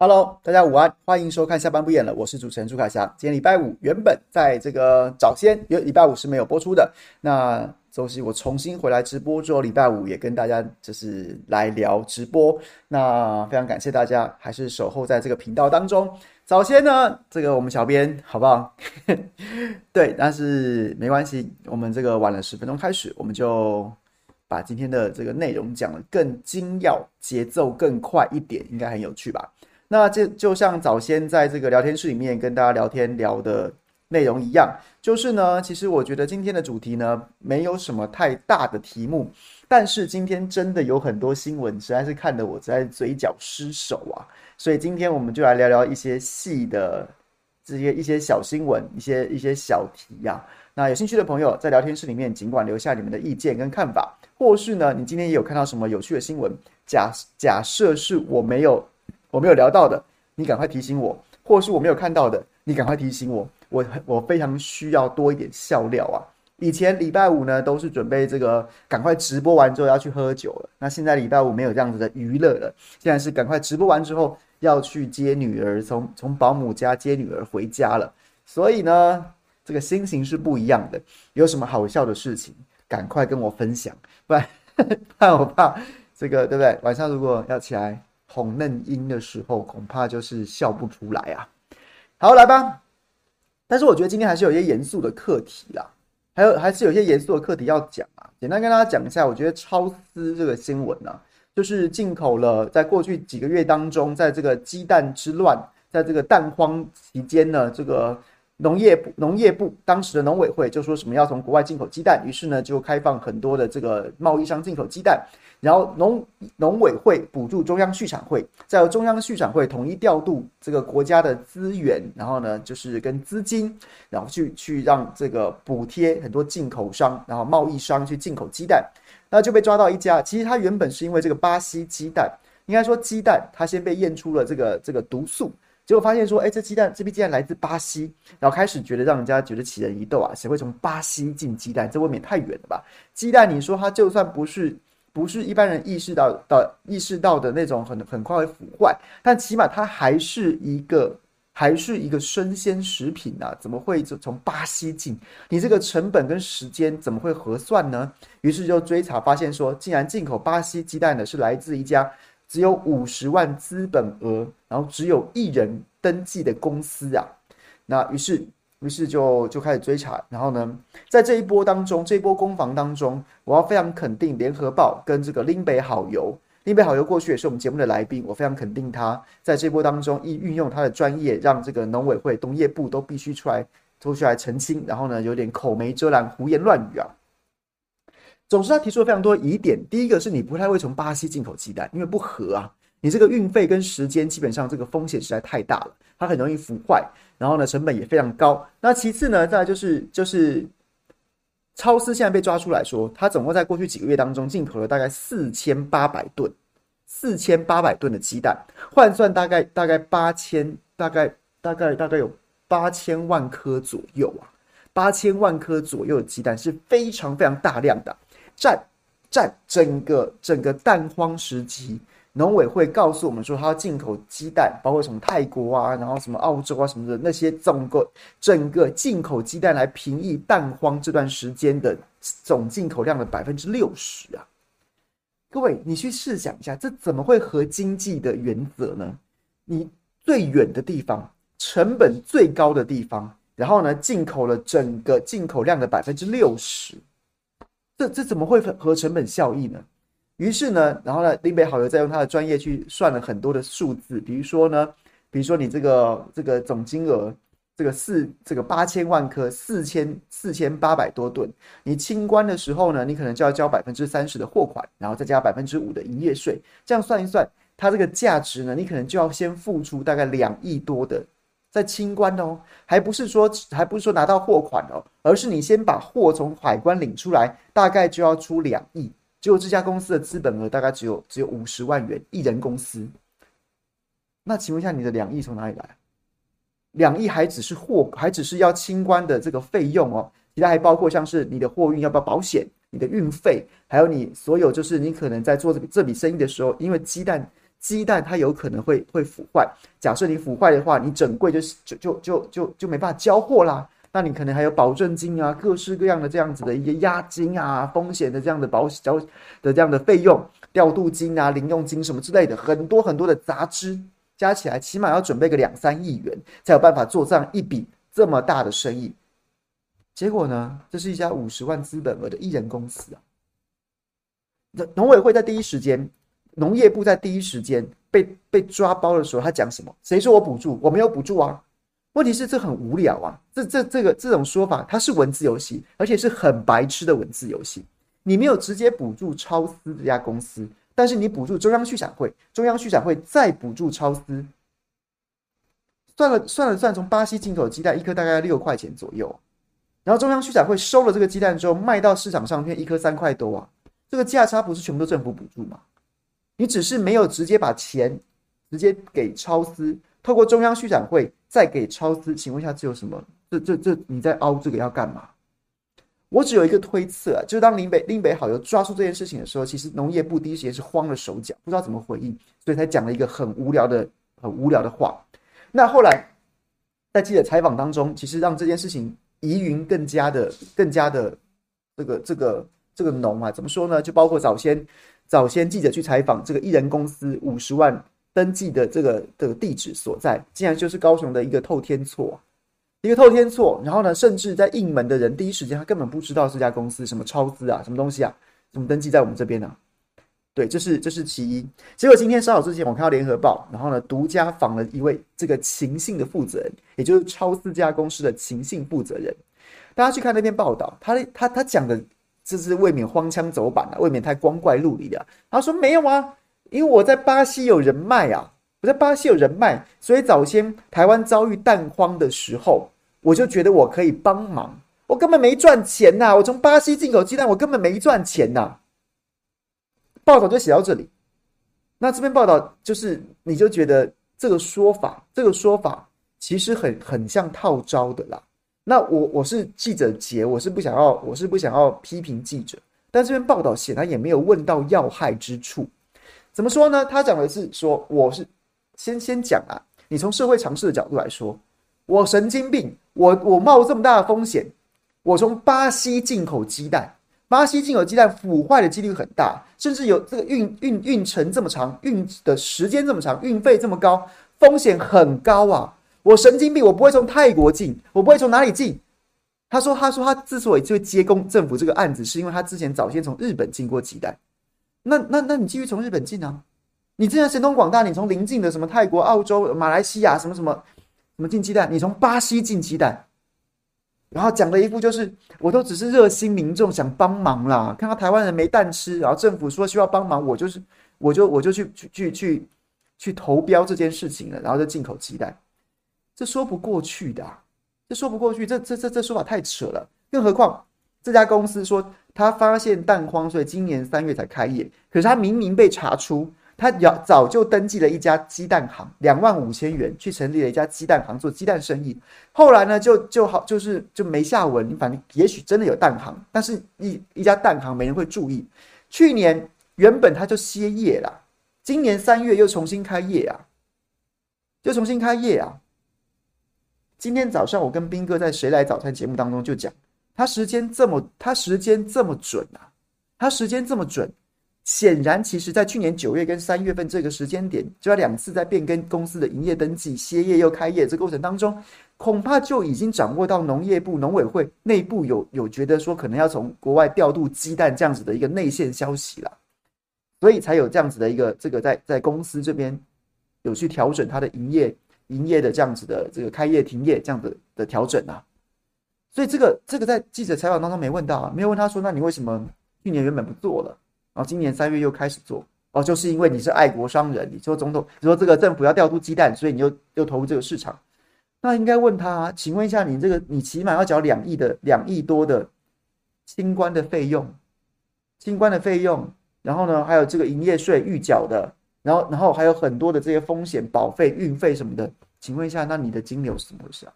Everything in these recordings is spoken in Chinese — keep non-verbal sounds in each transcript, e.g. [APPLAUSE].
Hello，大家午安，欢迎收看下班不演了，我是主持人朱凯翔。今天礼拜五，原本在这个早先，因为礼拜五是没有播出的。那周期我重新回来直播之后，礼拜五也跟大家就是来聊直播。那非常感谢大家还是守候在这个频道当中。早先呢，这个我们小编好不好？[LAUGHS] 对，但是没关系，我们这个晚了十分钟开始，我们就把今天的这个内容讲得更精要，节奏更快一点，应该很有趣吧？那这就像早先在这个聊天室里面跟大家聊天聊的内容一样，就是呢，其实我觉得今天的主题呢，没有什么太大的题目，但是今天真的有很多新闻，实在是看得我在嘴角失手啊，所以今天我们就来聊聊一些细的这些一些小新闻，一些一些小题呀、那有兴趣的朋友在聊天室里面尽管留下你们的意见跟看法，或是呢，你今天也有看到什么有趣的新闻，假假设是我没有。我没有聊到的，你赶快提醒我；或是我没有看到的，你赶快提醒我。我我非常需要多一点笑料啊！以前礼拜五呢，都是准备这个赶快直播完之后要去喝酒了。那现在礼拜五没有这样子的娱乐了，现在是赶快直播完之后要去接女儿，从从保姆家接女儿回家了。所以呢，这个心情是不一样的。有什么好笑的事情，赶快跟我分享，不然 [LAUGHS] 怕我怕这个对不对？晚上如果要起来。红嫩音的时候，恐怕就是笑不出来啊。好，来吧。但是我觉得今天还是有一些严肃的课题啦，还有还是有一些严肃的课题要讲啊。简单跟大家讲一下，我觉得超丝这个新闻呢、就是进口了，在过去几个月当中，在这个鸡蛋之乱，在这个蛋荒期间呢，这个农业部农业部当时的农委会就说什么要从国外进口鸡蛋，于是呢就开放很多的这个贸易商进口鸡蛋。然后农农委会补助中央畜产会，再由中央畜产会统一调度这个国家的资源，然后呢，就是跟资金，然后去去让这个补贴很多进口商，然后贸易商去进口鸡蛋，那就被抓到一家。其实他原本是因为这个巴西鸡蛋，应该说鸡蛋它先被验出了这个这个毒素，结果发现说，哎，这鸡蛋这批鸡蛋来自巴西，然后开始觉得让人家觉得奇人疑窦啊，谁会从巴西进鸡蛋？这未免太远了吧？鸡蛋你说它就算不是。不是一般人意识到的意识到的那种很很快会腐坏，但起码它还是一个还是一个生鲜食品啊！怎么会从巴西进？你这个成本跟时间怎么会核算呢？于是就追查发现说，竟然进口巴西鸡蛋的是来自一家只有五十万资本额，然后只有一人登记的公司啊！那于是。于是就就开始追查，然后呢，在这一波当中，这一波攻防当中，我要非常肯定联合报跟这个林北好油，林北好油过去也是我们节目的来宾，我非常肯定他在这波当中一运用他的专业，让这个农委会、农业部都必须出来，都出来澄清，然后呢，有点口没遮拦、胡言乱语啊。总之，他提出了非常多疑点，第一个是你不太会从巴西进口鸡蛋，因为不合啊。你这个运费跟时间，基本上这个风险实在太大了，它很容易腐坏，然后呢，成本也非常高。那其次呢，再就是就是超市现在被抓出来说，他总共在过去几个月当中进口了大概四千八百吨，四千八百吨的鸡蛋，换算大概大概八千，大概大概大概有八千万颗左右啊，八千万颗左右的鸡蛋是非常非常大量的，占占整个整个蛋荒时期。农委会告诉我们说，他要进口鸡蛋，包括什么泰国啊，然后什么澳洲啊什么的那些，总个整个进口鸡蛋来平抑蛋荒这段时间的总进口量的百分之六十啊！各位，你去试想一下，这怎么会合经济的原则呢？你最远的地方，成本最高的地方，然后呢，进口了整个进口量的百分之六十，这这怎么会合成本效益呢？于是呢，然后呢，林北好油再用他的专业去算了很多的数字，比如说呢，比如说你这个这个总金额，这个四这个八千万颗，四千四千八百多吨，你清关的时候呢，你可能就要交百分之三十的货款，然后再加百分之五的营业税，这样算一算，它这个价值呢，你可能就要先付出大概两亿多的在清关哦，还不是说还不是说拿到货款哦，而是你先把货从海关领出来，大概就要出两亿。结果这家公司的资本额大概只有只有五十万元，一人公司。那请问一下，你的两亿从哪里来？两亿还只是货，还只是要清关的这个费用哦，其他还包括像是你的货运要不要保险，你的运费，还有你所有就是你可能在做这笔这笔生意的时候，因为鸡蛋鸡蛋它有可能会会腐坏。假设你腐坏的话，你整柜就就就就就就没办法交货啦。那你可能还有保证金啊，各式各样的这样子的一个押金啊，风险的这样的保险交的这样的费用，调度金啊，零用金什么之类的，很多很多的杂支加起来，起码要准备个两三亿元，才有办法做这样一笔这么大的生意。结果呢，这是一家五十万资本额的一人公司啊。农委会在第一时间，农业部在第一时间被被抓包的时候，他讲什么？谁说我补助？我没有补助啊。问题是这很无聊啊，这这这个这种说法，它是文字游戏，而且是很白痴的文字游戏。你没有直接补助超思这家公司，但是你补助中央畜产会，中央畜产会再补助超思，算了算了算，从巴西进口鸡蛋一颗大概六块钱左右，然后中央畜产会收了这个鸡蛋之后卖到市场上面一颗三块多啊，这个价差不是全部都政府补助吗？你只是没有直接把钱直接给超司。透过中央畜产会再给超司，请问一下，这有什么？这这这你在凹这个要干嘛？我只有一个推测，就是当林北林北好友抓住这件事情的时候，其实农业部第一时间是慌了手脚，不知道怎么回应，所以才讲了一个很无聊的、很无聊的话。那后来在记者采访当中，其实让这件事情疑云更加的、更加的这个、这个、这个浓啊。怎么说呢？就包括早先早先记者去采访这个艺人公司五十万。登记的这个的地址所在，竟然就是高雄的一个透天厝，一个透天厝。然后呢，甚至在应门的人第一时间他根本不知道这家公司什么超资啊，什么东西啊，怎么登记在我们这边呢、对，这是这是其一。结果今天稍早之前，我看到联合报，然后呢，独家访了一位这个情信的负责人，也就是超资家公司的情信负责人。大家去看那篇报道，他他他讲的这是未免荒腔走板了、未免太光怪陆离了。他说没有啊。因为我在巴西有人脉啊，我在巴西有人脉，所以早先台湾遭遇蛋荒的时候，我就觉得我可以帮忙。我根本没赚钱呐，我从巴西进口鸡蛋，我根本没赚钱呐。报道就写到这里，那这篇报道就是，你就觉得这个说法，这个说法其实很很像套招的啦。那我我是记者节，我是不想要，我是不想要批评记者，但这篇报道显然也没有问到要害之处。怎么说呢？他讲的是说，我是先先讲啊，你从社会常识的角度来说，我神经病，我我冒这么大的风险，我从巴西进口鸡蛋，巴西进口鸡蛋腐坏的几率很大，甚至有这个运运运程这么长，运的时间这么长，运费这么高，风险很高啊！我神经病，我不会从泰国进，我不会从哪里进。他说，他说他之所以就接工政府这个案子，是因为他之前早先从日本进过鸡蛋。那那那你继续从日本进啊？你之前神通广大，你从邻近的什么泰国、澳洲、马来西亚什么什么什么进鸡蛋，你从巴西进鸡蛋，然后讲的一副就是我都只是热心民众想帮忙啦，看到台湾人没蛋吃，然后政府说需要帮忙，我就是我就我就去去去去去投标这件事情了，然后就进口鸡蛋，这说不过去的啊，这说不过去，这这这这说法太扯了，更何况这家公司说。他发现蛋荒，所以今年三月才开业。可是他明明被查出，他早早就登记了一家鸡蛋行，两万五千元去成立了一家鸡蛋行做鸡蛋生意。后来呢，就就好就是就没下文。反正也许真的有蛋行，但是一一家蛋行没人会注意。去年原本他就歇业了，今年三月又重新开业啊，就重新开业啊。今天早上我跟斌哥在《谁来早餐》节目当中就讲。他时间这么，他时间这么准啊！他时间这么准，显然，其实在去年九月跟三月份这个时间点，就要两次在变更公司的营业登记、歇业又开业这过程当中，恐怕就已经掌握到农业部农委会内部有有觉得说可能要从国外调度鸡蛋这样子的一个内线消息了，所以才有这样子的一个这个在在公司这边有去调整它的营业营业的这样子的这个开业停业这样子的调整啊。所以这个这个在记者采访当中没问到啊，没有问他说，那你为什么去年原本不做了，然后今年三月又开始做？哦，就是因为你是爱国商人，你说总统，你说这个政府要调度鸡蛋，所以你又又投入这个市场。那应该问他啊，请问一下，你这个你起码要缴两亿的两亿多的清关的费用，清关的费用，然后呢还有这个营业税预缴的，然后然后还有很多的这些风险保费、运费什么的，请问一下，那你的金流是怎么回事啊？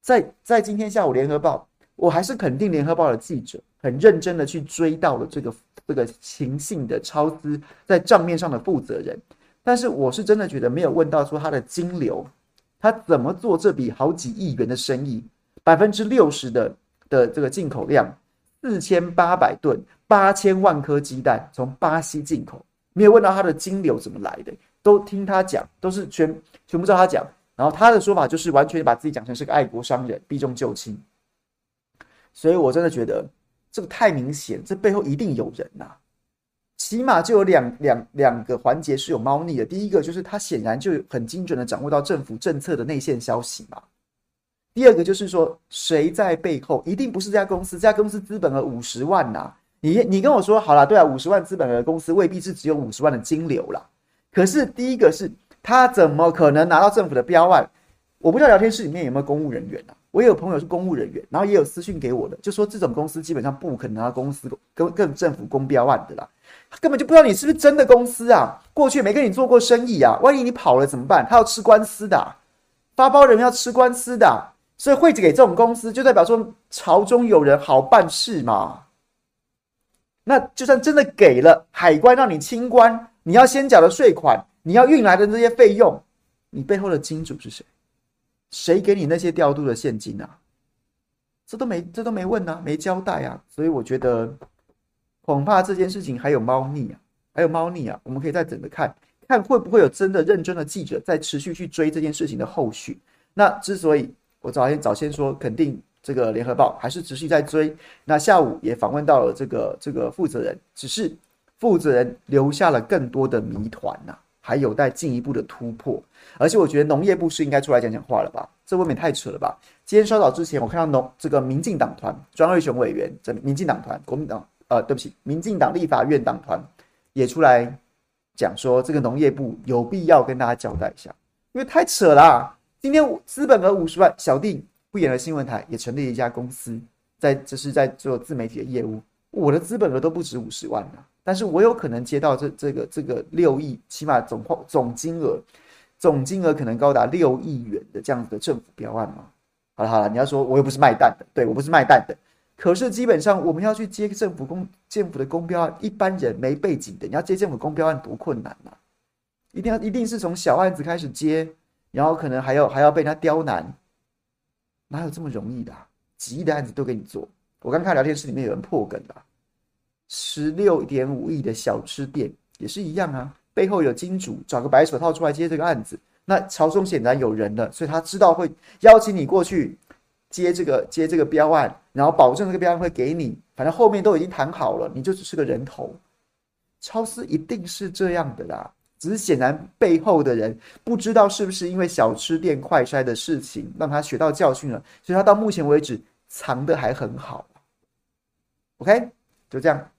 在在今天下午，《联合报》我还是肯定联合报的记者很认真的去追到了这个这个情信的超资在账面上的负责人，但是我是真的觉得没有问到说他的金流，他怎么做这笔好几亿元的生意，百分之六十的的这个进口量四千八百吨，八千万颗鸡蛋从巴西进口，没有问到他的金流怎么来的，都听他讲，都是全全部照他讲，然后他的说法就是完全把自己讲成是个爱国商人，避重就轻。所以，我真的觉得这个太明显，这背后一定有人呐、起码就有两两两个环节是有猫腻的。第一个就是他显然就很精准的掌握到政府政策的内线消息嘛。第二个就是说，谁在背后？一定不是这家公司，这家公司资本额五十万呐、你你跟我说好了，对啊，五十万资本额的公司未必是只有五十万的金流啦。可是第一个是他怎么可能拿到政府的标案？我不知道聊天室里面有没有公务人员啊？我也有朋友是公务人员，然后也有私讯给我的，就说这种公司基本上不可能拿到公司跟跟政府公标案的啦，根本就不知道你是不是真的公司啊，过去没跟你做过生意啊，万一你跑了怎么办？他要吃官司的啊，发包人要吃官司的，所以会给这种公司，就代表说朝中有人好办事嘛。那就算真的给了海关让你清关，你要先缴的税款，你要运来的这些费用，你背后的金主是谁？谁给你那些调度的现金啊？这都没，这都没问啊，没交代啊，所以我觉得恐怕这件事情还有猫腻啊，还有猫腻啊，我们可以再等着看，看会不会有真的认真的记者在持续去追这件事情的后续。那之所以我早先早先说肯定这个联合报还是持续在追，那下午也访问到了这个这个负责人，只是负责人留下了更多的谜团呐、还有待进一步的突破，而且我觉得农业部是应该出来讲讲话了吧？这未免太扯了吧？今天稍早之前，我看到农这个民进党团庄瑞雄委员，这民进党团国民党呃，对不起，民进党立法院党团也出来讲说，这个农业部有必要跟大家交代一下，因为太扯了啊。今天资本额五十万，小弟不演了新闻台也成立一家公司，在这是在做自媒体的业务，我的资本额都不止五十万呢。但是我有可能接到这这个这个六亿，起码总总金额，总金额可能高达六亿元的这样子的政府标案吗？好了好了，你要说我又不是卖蛋的，对，我不是卖蛋的，可是基本上我们要去接政府公政府的公标案，一般人没背景的，你要接政府公标案多困难啊！一定要一定是从小案子开始接，然后可能还要还要被他刁难，哪有这么容易的？几亿的案子都给你做，我刚看聊天室里面有人破梗了。十六点五亿的小吃店也是一样啊，背后有金主，找个白手套出来接这个案子。那朝中显然有人了，所以他知道会邀请你过去接这个接这个标案，然后保证这个标案会给你，反正后面都已经谈好了，你就只是个人头。超市一定是这样的啦，只是显然背后的人不知道是不是因为小吃店快筛的事情让他学到教训了，所以他到目前为止藏得还很好。OK，就这样。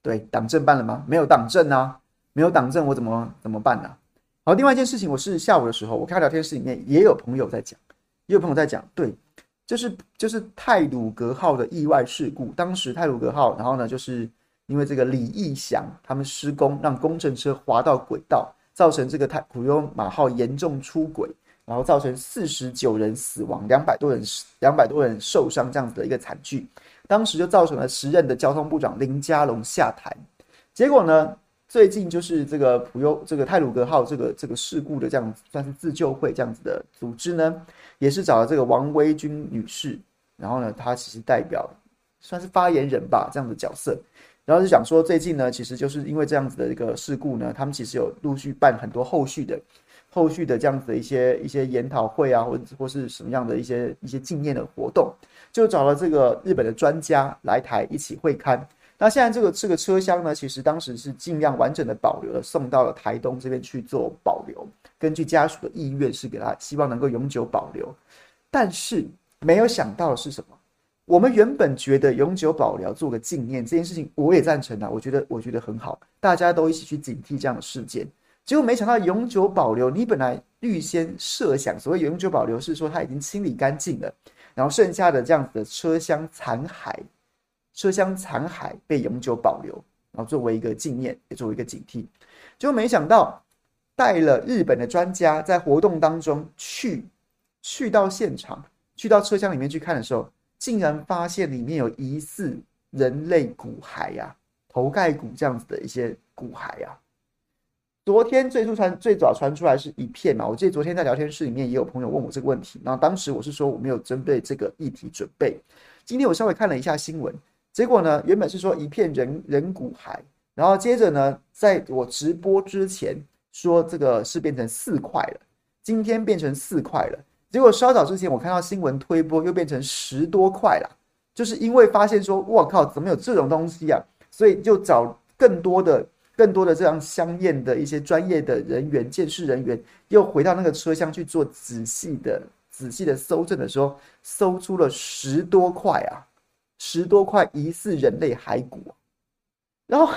对，党政办了吗？没有党政啊，没有党政，我怎么怎么办呢、啊？好，另外一件事情，我是下午的时候，我看聊天室里面也有朋友在讲，也有朋友在讲，对，就是就是泰鲁格号的意外事故，当时泰鲁格号，然后呢，就是因为这个李义祥他们施工，让工程车滑到轨道，造成这个太普悠马号严重出轨，然后造成四十九人死亡，两百多人两百多人受伤这样子的一个惨剧。当时就造成了时任的交通部长林佳龙下台，结果呢，最近就是这个普悠这个泰鲁格号这个这个事故的这样算是自救会这样子的组织呢，也是找了这个王薇君女士，然后呢，她其实代表算是发言人吧这样的角色，然后就讲说最近呢，其实就是因为这样子的一个事故呢，他们其实有陆续办很多后续的。后续的这样子的一些一些研讨会啊，或者或是什么样的一些一些纪念的活动，就找了这个日本的专家来台一起会勘。那现在这个这个车厢呢，其实当时是尽量完整的保留了，送到了台东这边去做保留。根据家属的意愿，是给他希望能够永久保留。但是没有想到的是什么？我们原本觉得永久保留做个纪念这件事情，我也赞成啊，我觉得我觉得很好，大家都一起去警惕这样的事件。结果没想到永久保留，你本来预先设想所谓永久保留是说它已经清理干净了，然后剩下的这样子的车厢残骸，车厢残骸被永久保留，然后作为一个纪念，也作为一个警惕。结果没想到带了日本的专家在活动当中去去到现场去到车厢里面去看的时候，竟然发现里面有疑似人类骨骸呀、头盖骨这样子的一些骨骸呀、昨天最初传最早传出来是一片嘛，我记得昨天在聊天室里面也有朋友问我这个问题，然后当时我是说我没有针对这个议题准备。今天我稍微看了一下新闻，结果呢，原本是说一片人人骨骸，然后接着呢，在我直播之前说这个是变成四块了，今天变成四块了，结果稍早之前我看到新闻推播又变成十多块了，就是因为发现说，我靠，怎么有这种东西啊？所以就找更多的。更多的这样相验的一些专业的人员、鉴识人员，又回到那个车厢去做仔细的、仔细的搜证的时候，搜出了十多块啊，十多块疑似人类骸骨。然后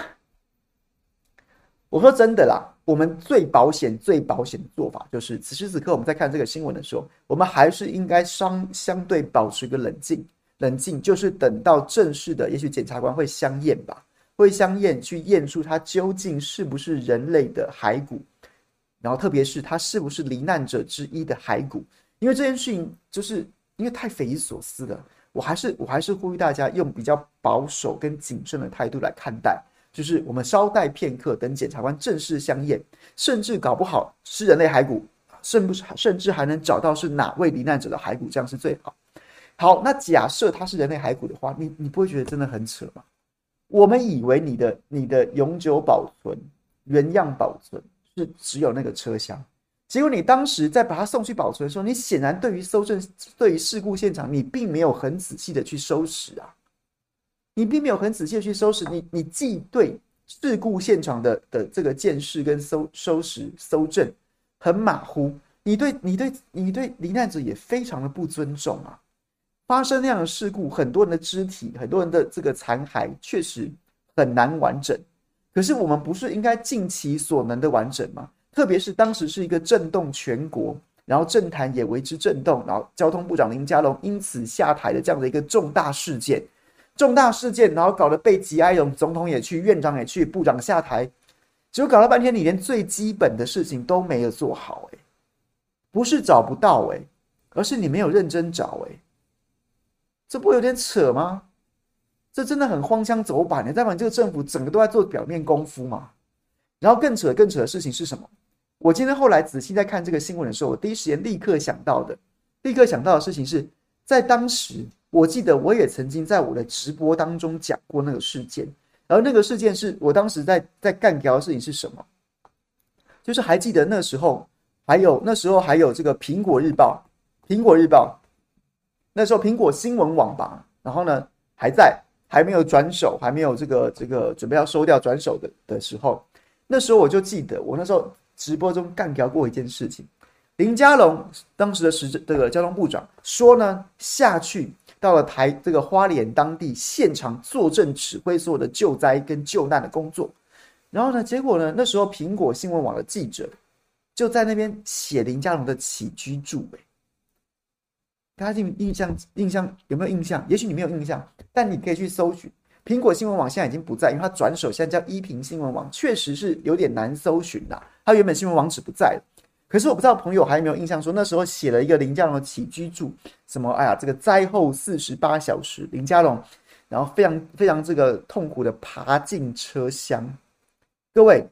我说真的啦，我们最保险、最保险的做法就是，此时此刻我们在看这个新闻的时候，我们还是应该相相对保持一个冷静，冷静就是等到正式的，也许检察官会相验吧。会相验去验出它究竟是不是人类的骸骨，然后特别是它是不是罹难者之一的骸骨，因为这件事情就是因为太匪夷所思了，我还是我还是呼吁大家用比较保守跟谨慎的态度来看待，就是我们稍待片刻，等检察官正式相验，甚至搞不好是人类骸骨，甚不甚至还能找到是哪位罹难者的骸骨，这样是最好。好，那假设它是人类骸骨的话，你你不会觉得真的很扯吗？我们以为你的你的永久保存、原样保存是只有那个车厢，结果你当时在把它送去保存的时候，你显然对于搜证、对于事故现场，你并没有很仔细的去收拾啊，你并没有很仔细的去收拾，你你既对事故现场的的这个鉴识跟搜收拾搜证很马虎，你对你对你对罹难者也非常的不尊重啊。发生那样的事故，很多人的肢体，很多人的这个残骸确实很难完整。可是我们不是应该尽其所能的完整吗？特别是当时是一个震动全国，然后政坛也为之震动，然后交通部长林佳龙因此下台的这样的一个重大事件，重大事件，然后搞得被挤哀荣，总统也去，院长也去，部长下台，结果搞了半天，你连最基本的事情都没有做好，欸，不是找不到，欸，而是你没有认真找，欸，这不有点扯吗？这真的很荒腔走板的，代表这个政府整个都在做表面功夫嘛。然后更扯、更扯的事情是什么？我今天后来仔细在看这个新闻的时候，我第一时间立刻想到的，立刻想到的事情是在当时，我记得我也曾经在我的直播当中讲过那个事件。而那个事件是我当时在在干掉的事情是什么？就是还记得那时候还有那时候还有这个苹果日报，苹果日报。那时候苹果新闻网吧，然后呢还在，还没有转手，还没有这个这个准备要收掉转手的的时候，那时候我就记得，我那时候直播中干掉过一件事情。林佳龙当时的时这个交通部长说呢，下去到了台这个花莲当地现场坐镇指挥所有的救灾跟救难的工作，然后呢，结果呢，那时候苹果新闻网的记者就在那边写林佳龙的起居注，欸大家印印象印象有没有印象？也许你没有印象，但你可以去搜寻苹果新闻网，现在已经不在，因为它转手，现在叫依萍新闻网，确实是有点难搜寻呐。它原本新闻网址不在了，可是我不知道朋友还有没有印象，说那时候写了一个林家龙的起居注，什么哎呀，这个灾后四十八小时，林家龙，然后非常非常这个痛苦的爬进车厢，各位。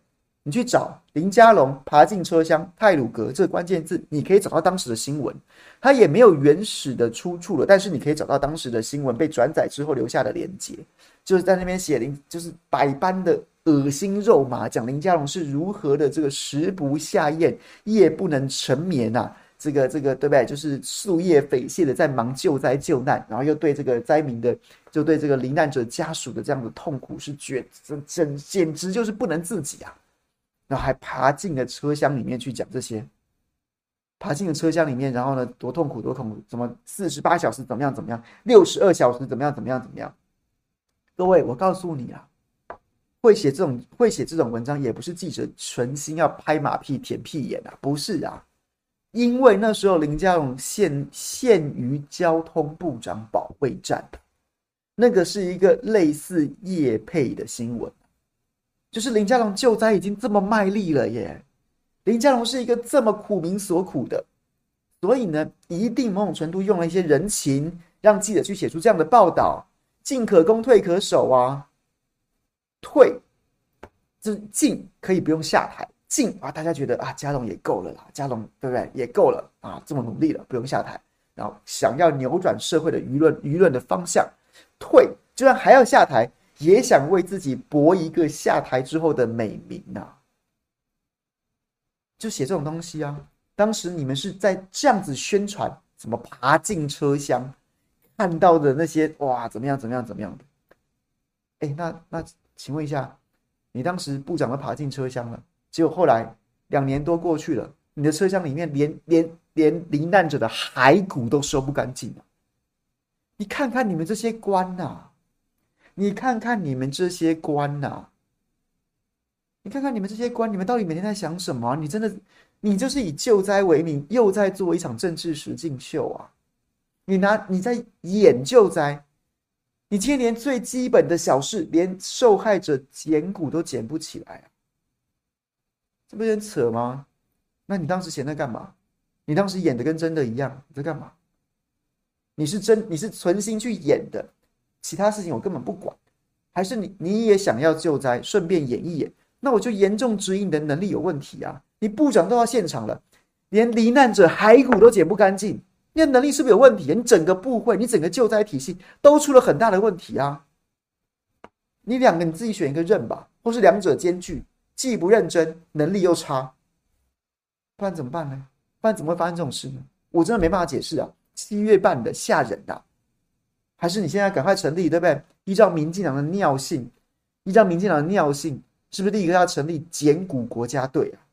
你去找林家龙爬进车厢太鲁阁这个关键字，你可以找到当时的新闻，它也没有原始的出处了，但是你可以找到当时的新闻被转载之后留下的连接，就是在那边写林，就是百般的恶心肉麻，讲林佳龙是如何的这个食不下咽，夜不能成眠呐，这个这个对不对？就是夙夜匪懈的在忙救灾救难，然后又对这个灾民的，就对这个罹难者家属的这样的痛苦是绝，这简简直就是不能自己啊！然后还爬进了车厢里面去讲这些，爬进了车厢里面，然后呢，多痛苦，多痛苦，怎么四十八小时怎么样怎么样，六十二小时怎么样怎么样怎么样？各位，我告诉你啊，会写这种会写这种文章，也不是记者存心要拍马屁舔屁眼啊，不是啊，因为那时候林佳龙陷陷于交通部长保卫战，那个是一个类似业配的新闻。就是林佳龙救灾已经这么卖力了耶，林佳龙是一个这么苦民所苦的，所以呢，一定某种程度用了一些人情，让记者去写出这样的报道，进可攻，退可守啊。退，就是进可以不用下台，进啊，大家觉得啊，佳龙也够了啦，佳龙对不对？也够了啊，这么努力了，不用下台。然后想要扭转社会的舆论，舆论的方向，退，就算还要下台，也想为自己博一个下台之后的美名呐、啊。就写这种东西啊！当时你们是在这样子宣传，怎么爬进车厢，看到的那些哇，怎么样，怎么样，怎么样的？哎，那那，请问一下，你当时部长都爬进车厢了，结果后来两年多过去了，你的车厢里面连连连罹难者的骸骨都收不干净了。你看看你们这些官呐，你看看你们这些官呐。你看看你们这些官，你们到底每天在想什么？你真的，你就是以救灾为名，又在做一场政治实境秀啊！你拿你在演救灾，你今天连最基本的小事，连受害者捡骨都捡不起来啊！这不是很扯吗？那你当时闲在干嘛？你当时演的跟真的一样，你在干嘛？你是真，你是存心去演的，其他事情我根本不管，还是你你也想要救灾，顺便演一演？那我就严重质疑你的能力有问题啊！你部长都到现场了，连罹难者骸骨都捡不干净，你的能力是不是有问题？你整个部会，你整个救灾体系都出了很大的问题啊！你两个你自己选一个认吧，或是两者兼具，既不认真，能力又差，不然怎么办呢？不然怎么会发生这种事呢？我真的没办法解释啊！七月半的吓人呐、啊，还是你现在赶快成立，对不对？依照民进党的尿性，依照民进党的尿性。是不是立刻要成立简古国家队啊？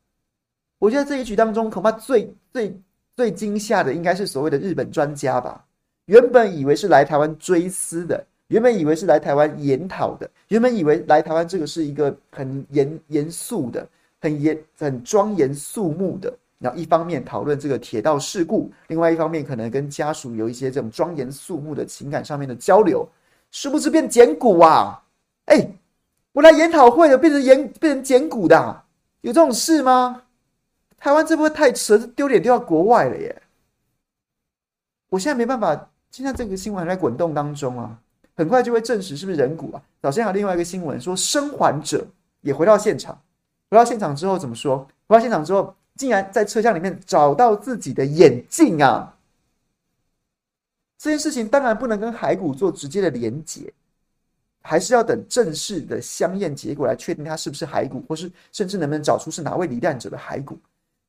我觉得这一局当中，恐怕最最最惊吓的应该是所谓的日本专家吧。原本以为是来台湾追思的，原本以为是来台湾研讨的，原本以为来台湾这个是一个很严严肃的、很严很庄严肃穆的。然后一方面讨论这个铁道事故，另外一方面可能跟家属有一些这种庄严肃穆的情感上面的交流，是不是变捡骨啊？哎。我来研讨会的，变成严变成捡骨的，有这种事吗？台湾这不会太迟，丢脸丢到国外了耶！我现在没办法，现在这个新闻还在滚动当中啊，很快就会证实是不是人骨啊。早先还有另外一个新闻说，生还者也回到现场，回到现场之后怎么说？回到现场之后，竟然在车厢里面找到自己的眼镜啊！这件事情当然不能跟骸骨做直接的连结。还是要等正式的相验结果来确定他是不是骸骨，或是甚至能不能找出是哪位罹难者的骸骨。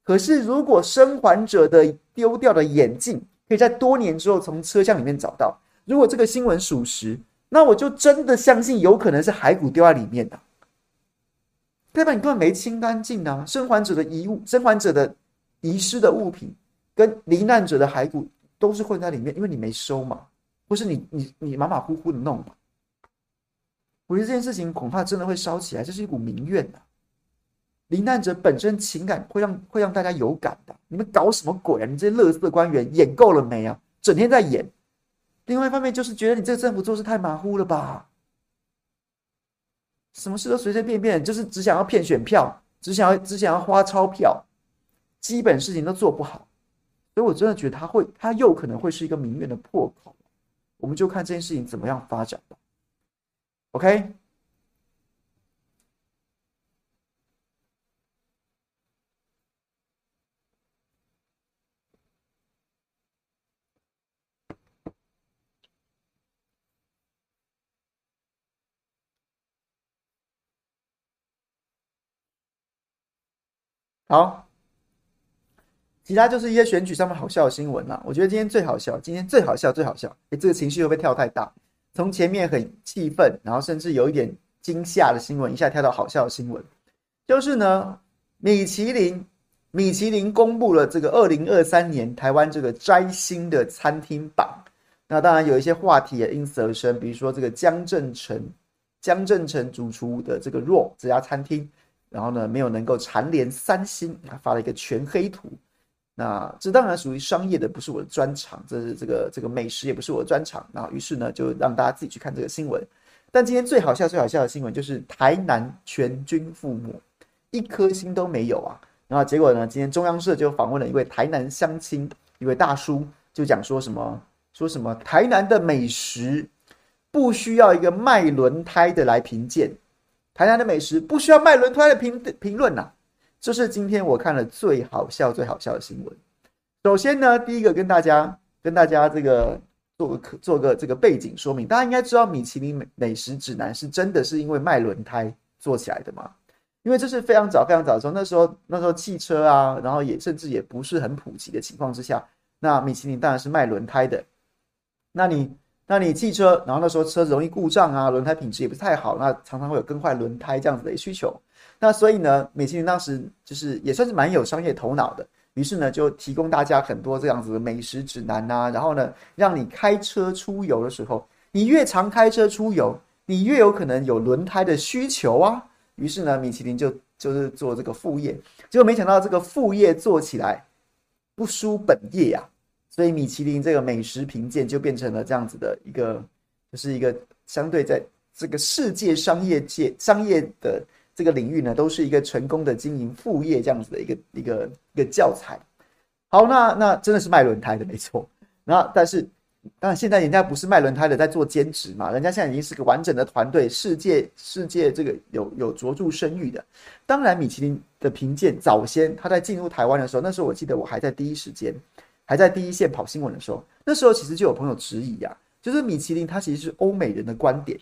可是，如果生还者的丢掉的眼镜可以在多年之后从车厢里面找到，如果这个新闻属实，那我就真的相信有可能是骸骨丢在里面的。对吧？你根本没清干净啊！生还者的遗物、生还者的遗失的物品跟罹难者的骸骨都是混在里面，因为你没收嘛，不是你你你马马虎虎的弄嘛。我觉得这件事情恐怕真的会烧起来，这是一股民怨、啊。罹难者本身情感会让会让大家有感的。你们搞什么鬼啊？你这些垃圾官员演够了没啊？整天在演。另外一方面就是觉得你这个政府做事太马虎了吧？什么事都随随便便，就是只想要骗选票，只想要只想要花钞票，基本事情都做不好。所以我真的觉得他会，他又可能会是一个民怨的破口。我们就看这件事情怎么样发展吧。OK，好，其他就是一些选举上面好笑的新闻啦。我觉得今天最好笑，今天最好笑，最好笑。哎，这个情绪会不会跳太大？从前面很气愤，然后甚至有一点惊吓的新闻，一下跳到好笑的新闻，就是呢，米其林，米其林公布了这个二零二三年台湾这个摘星的餐厅榜。那当然有一些话题也因此而生，比如说这个江振诚，江振诚主厨的这个若这家餐厅，然后呢没有能够蝉联三星，发了一个全黑图。那这当然属于商业的，不是我的专长。这是这个这个美食也不是我的专长。那于是呢，就让大家自己去看这个新闻。但今天最好笑、最好笑的新闻就是台南全军覆没，一颗星都没有啊！然后结果呢，今天中央社就访问了一位台南乡亲，一位大叔就讲说什么说什么台南的美食不需要一个卖轮胎的来评鉴，台南的美食不需要卖轮胎的评评论呐，这是今天我看了最好笑最好笑的新闻。首先呢，第一个跟大家跟大家这个做个做个这个背景说明，大家应该知道米其林美美食指南是真的是因为卖轮胎做起来的嘛？因为这是非常早非常早的时候，那时候那时候汽车啊，然后也甚至也不是很普及的情况之下，那米其林当然是卖轮胎的。那你那你汽车，然后那时候车子容易故障啊，轮胎品质也不是太好，那常常会有更换轮胎这样子的需求。那所以呢，米其林当时就是也算是蛮有商业头脑的，于是呢就提供大家很多这样子的美食指南呐、啊，然后呢让你开车出游的时候，你越常开车出游，你越有可能有轮胎的需求啊。于是呢，米其林就就是做这个副业，结果没想到这个副业做起来不输本业呀、所以米其林这个美食评鉴就变成了这样子的一个，就是一个相对在这个世界商业界商业的这个领域呢，都是一个成功的经营副业这样子的一个一个一个教材。好，那那真的是卖轮胎的没错，那但是。当然，现在人家不是卖轮胎的，在做兼职嘛。人家现在已经是个完整的团队，世界世界这个有有卓著声誉的。当然，米其林的评鉴早先他在进入台湾的时候，那时候我记得我还在第一时间，还在第一线跑新闻的时候，那时候其实就有朋友质疑、啊，就是米其林它其实是欧美人的观点。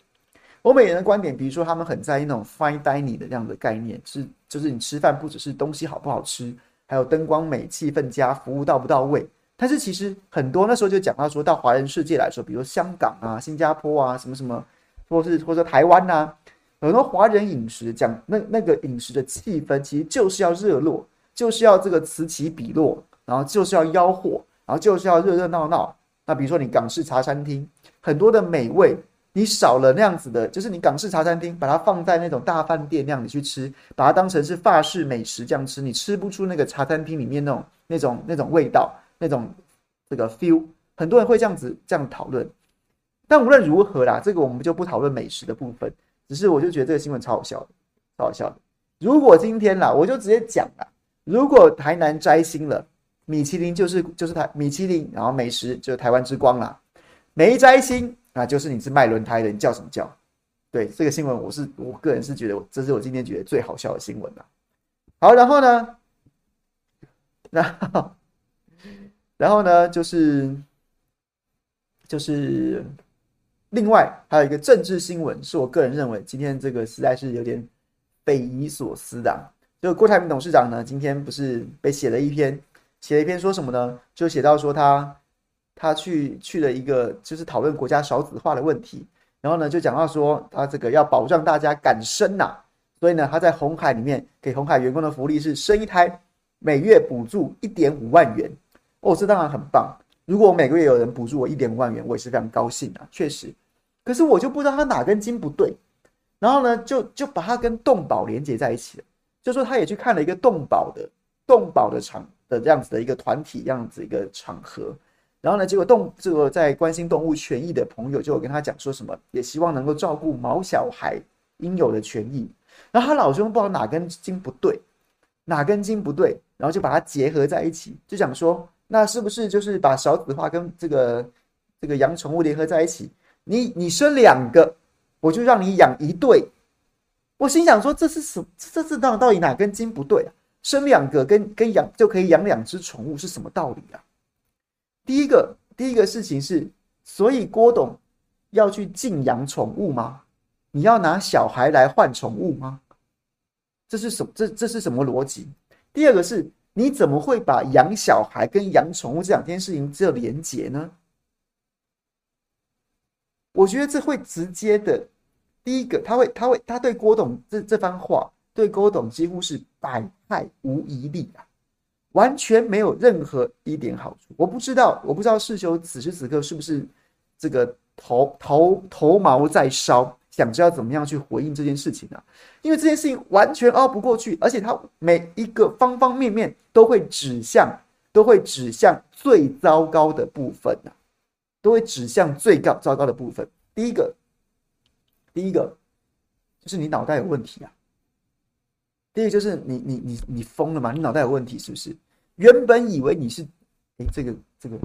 欧美人的观点，比如说他们很在意那种 fine dining 的这样的概念，是就是你吃饭不只是东西好不好吃，还有灯光美、气氛佳、服务到不到位。但是其实很多那时候就讲到说，到华人世界来说，比如香港啊、新加坡啊、什么什么，或是或者台湾呐、啊，很多华人饮食讲那那个饮食的气氛，其实就是要热络，就是要这个此起彼落，然后就是要吆喝，然后就是要热热闹闹。那比如说你港式茶餐厅，很多的美味，你少了那样子的，就是你港式茶餐厅把它放在那种大饭店那样你去吃，把它当成是法式美食这样吃，你吃不出那个茶餐厅里面那种那种那种味道。那种这个 feel，很多人会这样子这样讨论，但无论如何啦，这个我们就不讨论美食的部分。只是我就觉得这个新闻超好笑的，超好笑的。如果今天啦，我就直接讲啦，如果台南摘星了，米其林就是就是台米其林，然后美食就是台湾之光啦。没摘星啊，就是你是卖轮胎的，你叫什么叫？对，这个新闻我是我个人是觉得，这是我今天觉得最好笑的新闻了。好，然后呢，[LAUGHS] 然后。然后呢，就是就是另外还有一个政治新闻，是我个人认为今天这个实在是有点匪夷所思的。就郭台铭董事长呢，今天不是被写了一篇，写了一篇说什么呢？就写到说他他去去了一个就是讨论国家少子化的问题，然后呢就讲到说他这个要保障大家敢生呐，所以呢他在红海里面给红海员工的福利是生一胎每月补助一点五万元。哦，这当然很棒。如果我每个月有人补助我一点五万元，我也是非常高兴啊，确实。可是我就不知道他哪根筋不对，然后呢，就就把他跟动保连接在一起了，就说他也去看了一个动保的动保的场的这样子的一个团体，这样子一个场合。然后呢，结果动这个在关心动物权益的朋友就有跟他讲说什么，也希望能够照顾毛小孩应有的权益。然后他老兄不知道哪根筋不对，哪根筋不对，然后就把它结合在一起，就讲说。那是不是就是把少子化跟这个这个养宠物联合在一起？你你生两个，我就让你养一对。我心想说，这是什这是到到底哪根筋不对啊？生两个跟跟养就可以养两只宠物是什么道理啊？第一个第一个事情是，所以郭董要去禁养宠物吗？你要拿小孩来换宠物吗？这是什这这是什么逻辑？第二个是。你怎么会把养小孩跟养宠物这两件事情这连结呢？我觉得这会直接的，第一个，他会，他会，他对郭董这这番话，对郭董几乎是百害无一利啊，完全没有任何一点好处。我不知道，我不知道世修此时此刻是不是这个头头头毛在烧。想知道怎么样去回应这件事情啊？因为这件事情完全拗不过去，而且它每一个方方面面都会指向，都会指向最糟糕的部分啊，都会指向最高糟糕的部分。第一个，第一个就是你脑袋有问题啊。第一个就是你你你你疯了吗？你脑袋有问题是不是？原本以为你是，哎，这个这个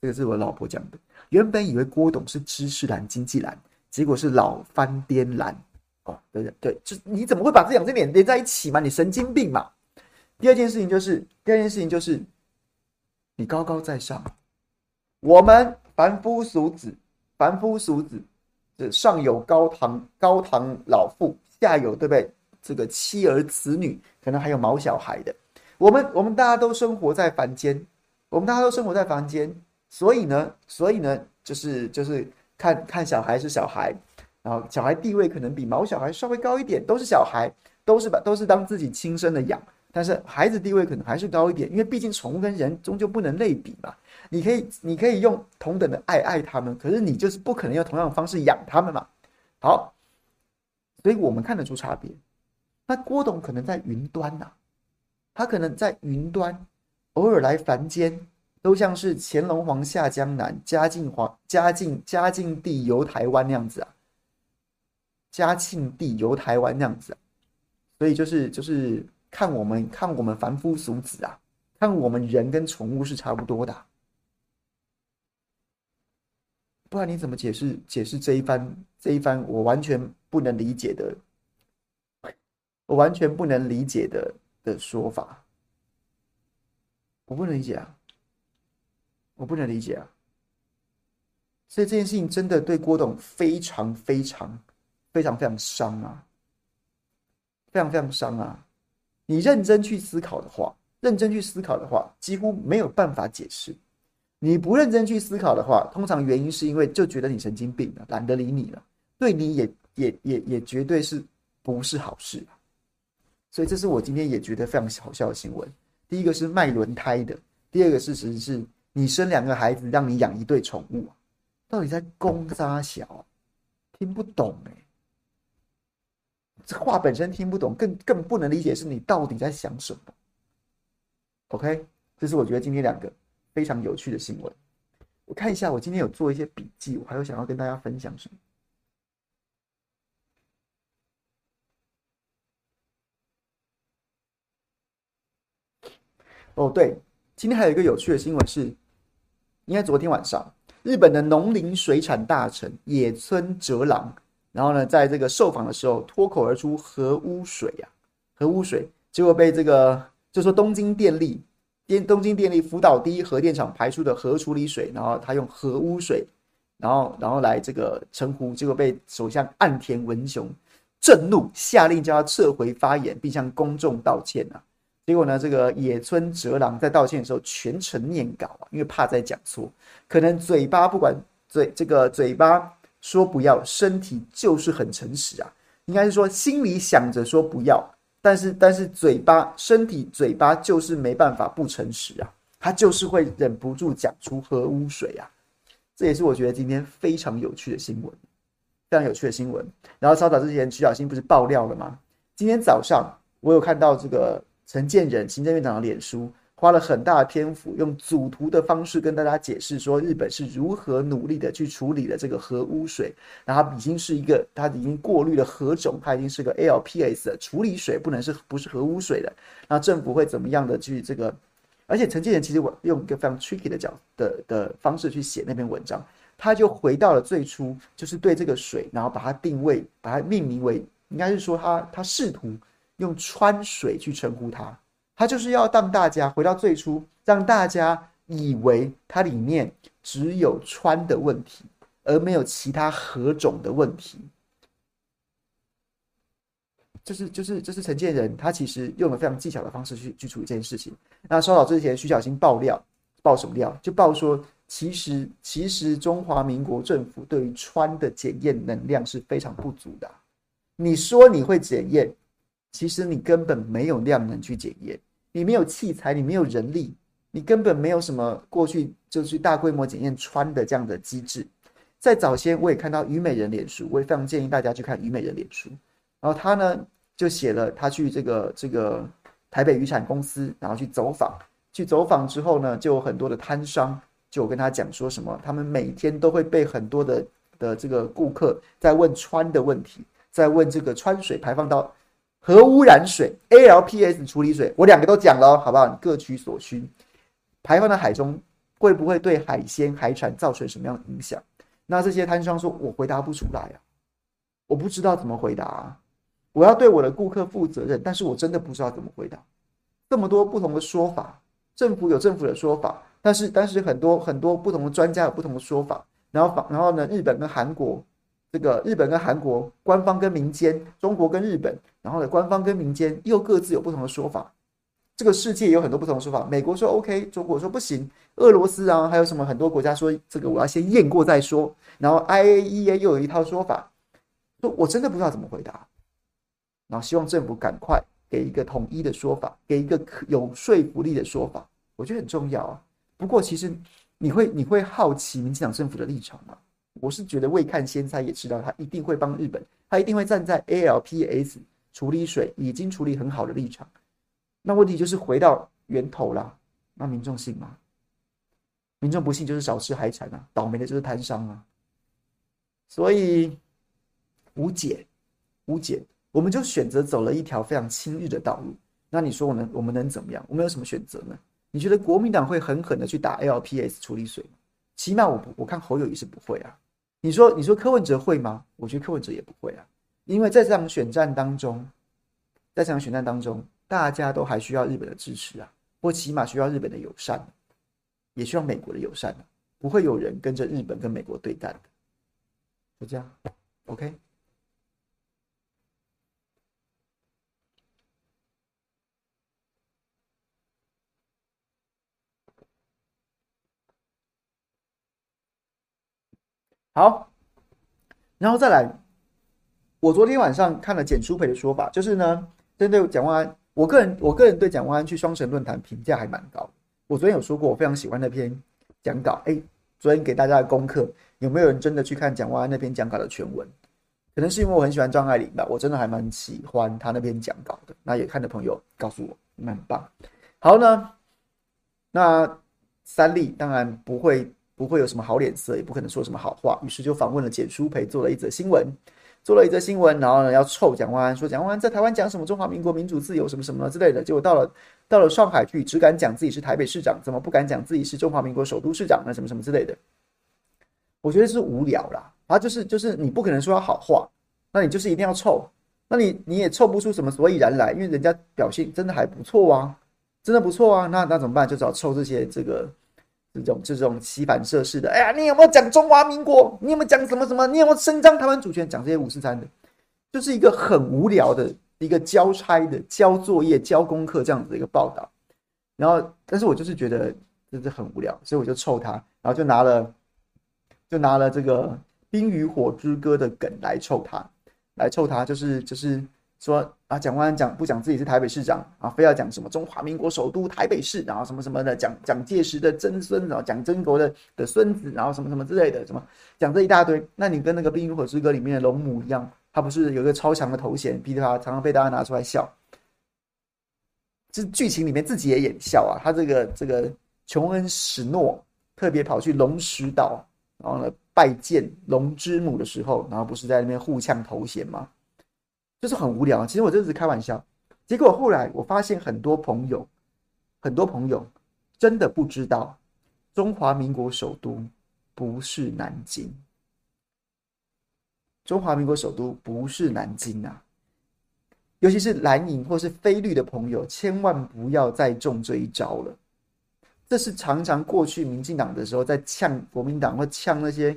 这个是我老婆讲的。原本以为郭董是知识蓝、经济蓝，结果是老翻颠蓝。哦，对对对，就你怎么会把这两只脸连在一起嘛？你神经病嘛！第二件事情就是，第二件事情就是，你高高在上，我们凡夫俗子，凡夫俗子，这上有高堂高堂老妇，下有对不对？这个妻儿子女，可能还有毛小孩的。我们我们大家都生活在凡间，我们大家都生活在凡间，所以呢，所以呢，就是就是看看小孩是小孩。然后小孩地位可能比毛小孩稍微高一点，都是小孩，都是把都是当自己亲生的养。但是孩子地位可能还是高一点，因为毕竟宠物跟人终究不能类比嘛。你可以你可以用同等的爱爱他们，可是你就是不可能用同样的方式养他们嘛。好，所以我们看得出差别。那郭董可能在云端呐、他可能在云端，偶尔来凡间，都像是乾隆皇下江南，嘉靖皇嘉靖嘉靖帝游台湾那样子啊。嘉庆帝游台湾那样子，所以就是就是看我们看我们凡夫俗子啊，看我们人跟宠物是差不多的，不然你怎么解释解释这一番这一番我完全不能理解的，我完全不能理解的的说法，我不能理解啊，我不能理解啊，所以这件事情真的对郭董非常非常。非常非常伤啊，非常非常伤啊！你认真去思考的话，认真去思考的话，几乎没有办法解释。你不认真去思考的话，通常原因是因为就觉得你神经病了，懒得理你了，对你也也也也绝对是不是好事！所以这是我今天也觉得非常好笑的新闻。第一个是卖轮胎的，第二个事实是你生两个孩子，让你养一对宠物，到底在攻三小？听不懂哎、这话本身听不懂，更更不能理解是你到底在想什么。OK，这是我觉得今天两个非常有趣的新闻。我看一下，我今天有做一些笔记，我还有想要跟大家分享什么？哦，对，今天还有一个有趣的新闻是，应该昨天晚上，日本的农林水产大臣野村哲郎。然后呢，在这个受访的时候，脱口而出核污水呀、啊，核污水，结果被这个就说东京电力电东京电力福岛第一核电厂排出的核处理水，然后他用核污水，然后然后来这个称呼，结果被首相岸田文雄震怒，下令叫他撤回发言，并向公众道歉啊。结果呢，这个野村哲郎在道歉的时候全程念稿啊，因为怕再讲错，可能嘴巴不管嘴这个嘴巴。说不要，身体就是很诚实啊。应该是说心里想着说不要，但是但是嘴巴身体嘴巴就是没办法不诚实啊，他就是会忍不住讲出核污水啊。这也是我觉得今天非常有趣的新闻，非常有趣的新闻。然后稍早之前，徐小新不是爆料了吗？今天早上我有看到这个陈建仁行政院长的脸书。花了很大的篇幅，用组图的方式跟大家解释说，日本是如何努力的去处理了这个核污水，然后已经是一个，它已经过滤了核种，它已经是个 ALPS 的处理水，不能是不是核污水的。那政府会怎么样的去这个？而且陈建仁其实我用一个非常 tricky 的角的的方式去写那篇文章，他就回到了最初，就是对这个水，然后把它定位，把它命名为，应该是说他他试图用川水去称呼它。它就是要让大家回到最初，让大家以为它里面只有川的问题，而没有其他核种的问题。就是就是就是陈建仁，他其实用了非常技巧的方式去去处理这件事情。那稍早之前，徐小新爆料，爆什么料？就爆说，其实其实中华民国政府对于川的检验能量是非常不足的。你说你会检验，其实你根本没有量能去检验。你没有器材，你没有人力，你根本没有什么过去就去大规模检验穿的这样的机制。在早先，我也看到虞美人脸书，我也非常建议大家去看虞美人脸书。然后他呢就写了他去这个这个台北渔产公司，然后去走访。去走访之后呢，就有很多的摊商就跟他讲说什么，他们每天都会被很多的的这个顾客在问穿的问题，在问这个穿水排放到。核污染水 ALPS 处理水，我两个都讲了，好不好？各取所需。排放到海中，会不会对海鲜海产造成什么样的影响？那这些摊商说，我回答不出来啊，我不知道怎么回答啊。我要对我的顾客负责任，但是我真的不知道怎么回答。这么多不同的说法，政府有政府的说法，但是但是很多很多不同的专家有不同的说法。然后然后呢，日本跟韩国，这个日本跟韩国官方跟民间，中国跟日本，然后呢，官方跟民间又各自有不同的说法。这个世界有很多不同的说法，美国说 OK，中国说不行，俄罗斯啊，还有什么很多国家说这个我要先验过再说，然后 IAEA 又有一套说法，说我真的不知道怎么回答，然后希望政府赶快给一个统一的说法，给一个有说服力的说法，我觉得很重要啊。不过其实你会你会好奇民进党政府的立场吗？我是觉得未看先猜也知道他一定会帮日本，他一定会站在 ALPS 处理水已经处理很好的立场。那问题就是回到源头啦，那民众信吗？民众不信就是少吃海产啊，倒霉的就是摊商啊，所以无解，无解，我们就选择走了一条非常亲日的道路。那你说我能，我们能怎么样？我们有什么选择呢？你觉得国民党会狠狠的去打 LPS 处理水吗？起码我不，我看侯友谊是不会啊。你说，你说柯文哲会吗？我觉得柯文哲也不会啊，因为在这场选战当中，在这场选战当中。大家都还需要日本的支持啊，或起码需要日本的友善，也需要美国的友善啊，不会有人跟着日本跟美国对干的，就这样，OK。好，然后再来，我昨天晚上看了简舒培的说法，就是呢，针对蒋万安。我个人，我个人对蒋万安去双城论坛评价还蛮高。我昨天有说过，我非常喜欢那篇讲稿。哎，昨天给大家的功课，有没有人真的去看蒋万安那篇讲稿的全文？可能是因为我很喜欢张爱玲吧，我真的还蛮喜欢他那篇讲稿的。那也看的朋友告诉我，蛮棒。好呢，那三例当然不会不会有什么好脸色，也不可能说什么好话，于是就访问了简书培，做了一则新闻。做了一则新闻，然后呢要臭蒋万安，说蒋万安在台湾讲什么中华民国民主自由什么什么之类的，结果到了到了上海去，只敢讲自己是台北市长，怎么不敢讲自己是中华民国首都市长呢？什么什么之类的，我觉得是无聊啦。啊，就是就是你不可能说他好话，那你就是一定要臭，那你你也臭不出什么所以然来，因为人家表现真的还不错啊，真的不错啊，那那怎么办？就只好臭这些这个。这种这种欺反涉事的，哎呀，你有没有讲中华民国？你有没有讲什么什么？你有没有伸张台湾主权？讲这些五四三的，就是一个很无聊的一个交差的交作业、交功课这样子的一个报道。然后，但是我就是觉得真的很无聊，所以我就臭他，然后就拿了就拿了这个《冰与火之歌》的梗来臭他，来臭他，就是就是。说啊，蒋万安讲不讲自己是台北市长啊，非要讲什么中华民国首都台北市，然后什么什么的，讲蒋介石的曾孙，然后蒋经国的的孙子，然后什么什么之类的，什么讲这一大堆。那你跟那个《冰与火之歌》里面的龙母一样，他不是有一个超强的头衔，逼得他常常被大家拿出来笑。这剧情里面自己也演笑啊，他这个这个琼恩史诺特别跑去龙石岛，然后呢拜见龙之母的时候，然后不是在那边互呛头衔吗？就是很无聊，其实我这是开玩笑。结果后来我发现很多朋友，很多朋友真的不知道中华民国首都不是南京。中华民国首都不是南京啊！尤其是蓝营或是非绿的朋友，千万不要再中这一招了。这是常常过去民进党的时候在呛国民党或呛那些。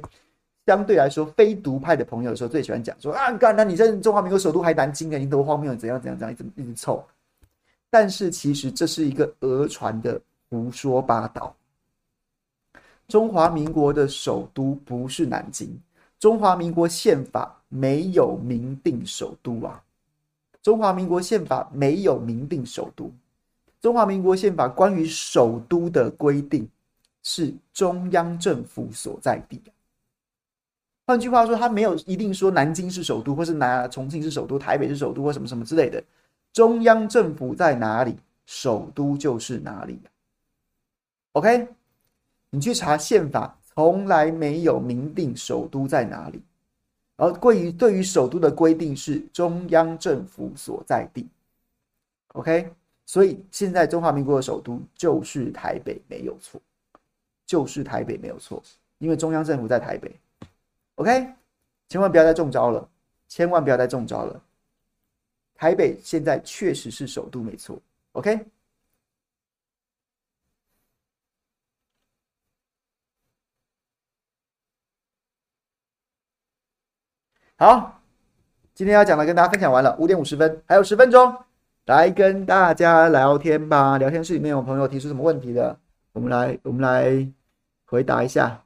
相对来说，非独派的朋友的时候，最喜欢讲说啊，干，那你在中华民国首都还南京啊？你多荒谬，怎样怎样怎样，一直一直臭。但是其实这是一个讹传的胡说八道。中华民国的首都不是南京，中华民国宪法没有明定首都啊。中华民国宪法没有明定首都，中华民国宪法关于首都的规定是中央政府所在地。换句话说，他没有一定说南京是首都，或是拿重庆是首都，台北是首都，或什么什么之类的。中央政府在哪里，首都就是哪里。OK，你去查宪法，从来没有明定首都在哪里。而关于对于首都的规定是中央政府所在地。OK，所以现在中华民国的首都就是台北，没有错，就是台北没有错，因为中央政府在台北。OK，千万不要再中招了，千万不要再中招了。台北现在确实是首都，没错。OK，好，今天要讲的跟大家分享完了，五点五十分，还有十分钟，来跟大家聊天吧。聊天室里面有朋友提出什么问题的，我们来，我们来回答一下。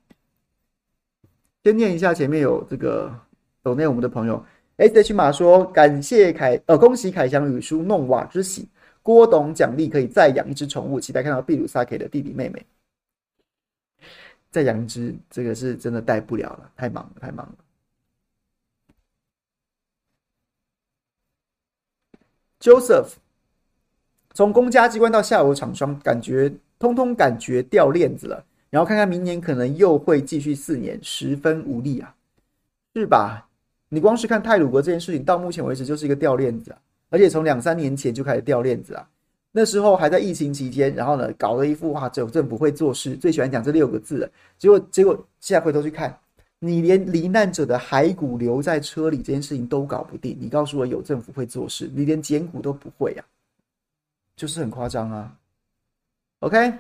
先念一下前面有这个抖内我们的朋友。S H 马说：“感谢凯，呃，恭喜凯翔与叔弄瓦之喜。郭董奖励可以再养一只宠物，期待看到秘鲁萨克的弟弟妹妹。再养一只，这个是真的带不了了，太忙了，太忙了。”Joseph 从公家机关到下游厂商，感觉通通感觉掉链子了。然后看看明年可能又会继续四年，十分无力啊，是吧？你光是看泰鲁国这件事情，到目前为止就是一个掉链子啊，而且从两三年前就开始掉链子啊。那时候还在疫情期间，然后呢，搞了一副哇，政府会做事，最喜欢讲这六个字了。结果结果现在回头去看，你连罹难者的骸骨留在车里这件事情都搞不定，你告诉我有政府会做事，你连捡骨都不会啊，就是很夸张啊。OK。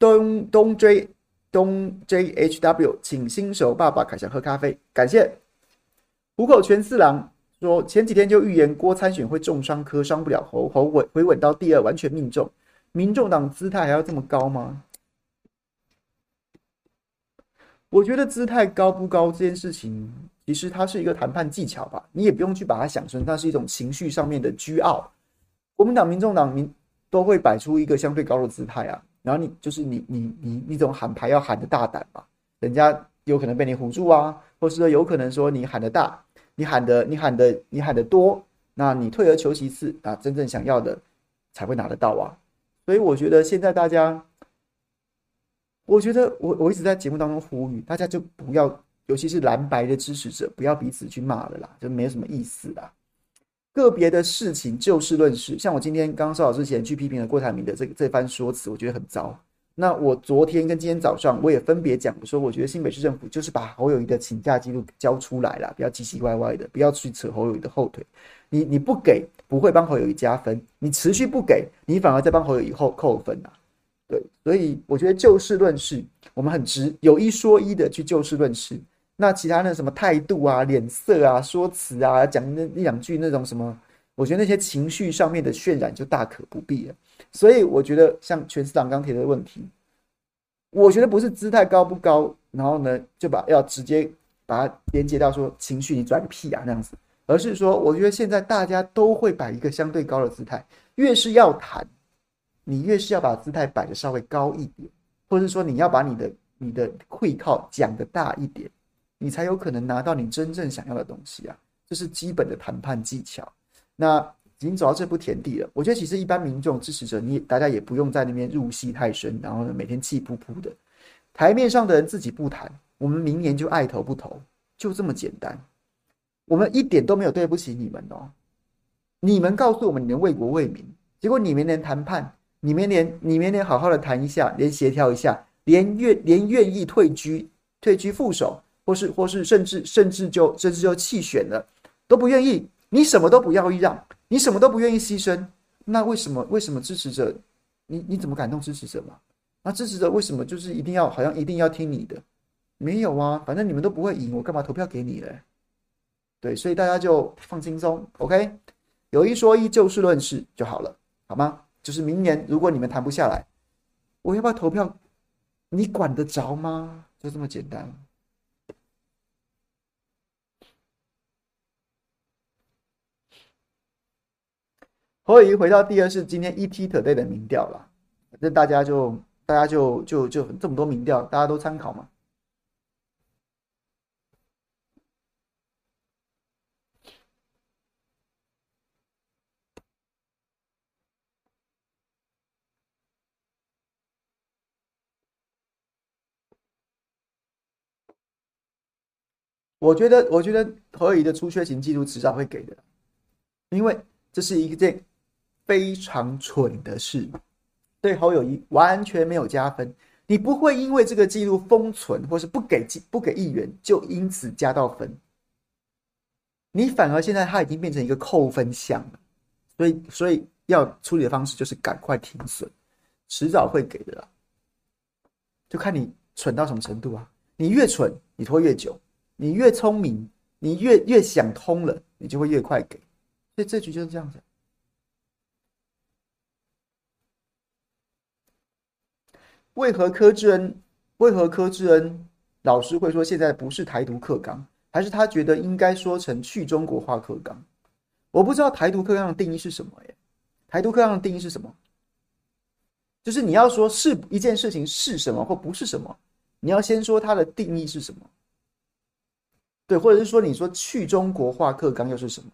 东东 J 东 JHW，请新手爸爸凯翔喝咖啡，感谢。虎口全四郎说，前几天就预言郭参选会重伤，磕伤不了喉喉稳回稳到第二，完全命中。民众党姿态还要这么高吗？我觉得姿态高不高这件事情，其实它是一个谈判技巧吧，你也不用去把它想成它是一种情绪上面的倨傲。国民党、民众党民都会摆出一个相对高的姿态啊。然后你就是你你你你总喊牌要喊的大胆嘛，人家有可能被你唬住啊，或是说有可能说你喊的大，你喊的你喊的你喊的多，那你退而求其次啊，真正想要的才会拿得到啊。所以我觉得现在大家，我觉得我我一直在节目当中呼吁大家就不要，尤其是蓝白的支持者，不要彼此去骂了啦，就没有什么意思啦。个别的事情就事论事，像我今天刚说好之前去批评了郭台铭的这这番说辞，我觉得很糟。那我昨天跟今天早上我也分别讲说，我觉得新北市政府就是把侯友宜的请假记录交出来了，不要奇奇怪怪的，不要去扯侯友宜的后腿。你你不给不会帮侯友宜加分，你持续不给，你反而在帮侯友宜后扣分啊。对，所以我觉得就事论事，我们很直，有一说一的去就事论事。那其他那什么态度啊、脸色啊、说辞啊，讲那一两句那种什么，我觉得那些情绪上面的渲染就大可不必了。所以我觉得像全市长刚提的问题，我觉得不是姿态高不高，然后呢就把要直接把它连接到说情绪你拽个屁啊那样子，而是说我觉得现在大家都会摆一个相对高的姿态，越是要谈，你越是要把姿态摆的稍微高一点，或者是说你要把你的你的会靠讲的大一点。你才有可能拿到你真正想要的东西啊！这是基本的谈判技巧。那已经走到这步田地了，我觉得其实一般民众支持者，你大家也不用在那边入戏太深，然后呢每天气噗噗的。台面上的人自己不谈，我们明年就爱投不投，就这么简单。我们一点都没有对不起你们哦。你们告诉我们你们为国为民，结果你们连谈判，你们连你们连好好的谈一下，连协调一下，连愿连愿意退居退居副手。或是或是甚至甚至就甚至就弃选了，都不愿意。你什么都不要让，你什么都不愿意牺牲，那为什么为什么支持者？你你怎么感动支持者嘛？那支持者为什么就是一定要好像一定要听你的？没有啊，反正你们都不会赢，我干嘛投票给你嘞？对，所以大家就放轻松，OK？有一说一，就事论事就好了，好吗？就是明年如果你们谈不下来，我要不要投票？你管得着吗？就这么简单。所以回到第二是今天 ETtoday 的民调了，反正大家就大家就就就这么多民调，大家都参考嘛。我觉得，我觉得侯友宜的出缺勤记录迟早会给的，因为。这是一件非常蠢的事，对侯友宜完全没有加分。你不会因为这个记录封存或是不给不给议员，就因此加到分。你反而现在他已经变成一个扣分项了，所以所以要处理的方式就是赶快停损，迟早会给的啦。就看你蠢到什么程度啊！你越蠢，你拖越久；你越聪明，你越越想通了，你就会越快给。所以这局就是这样子。为何柯志恩？为何柯志恩老师会说现在不是台独课纲？还是他觉得应该说成去中国化课纲？我不知道台独课纲的定义是什么耶？台独课纲的定义是什么？就是你要说是一件事情是什么或不是什么，你要先说它的定义是什么，对，或者是说你说去中国化课纲又是什么？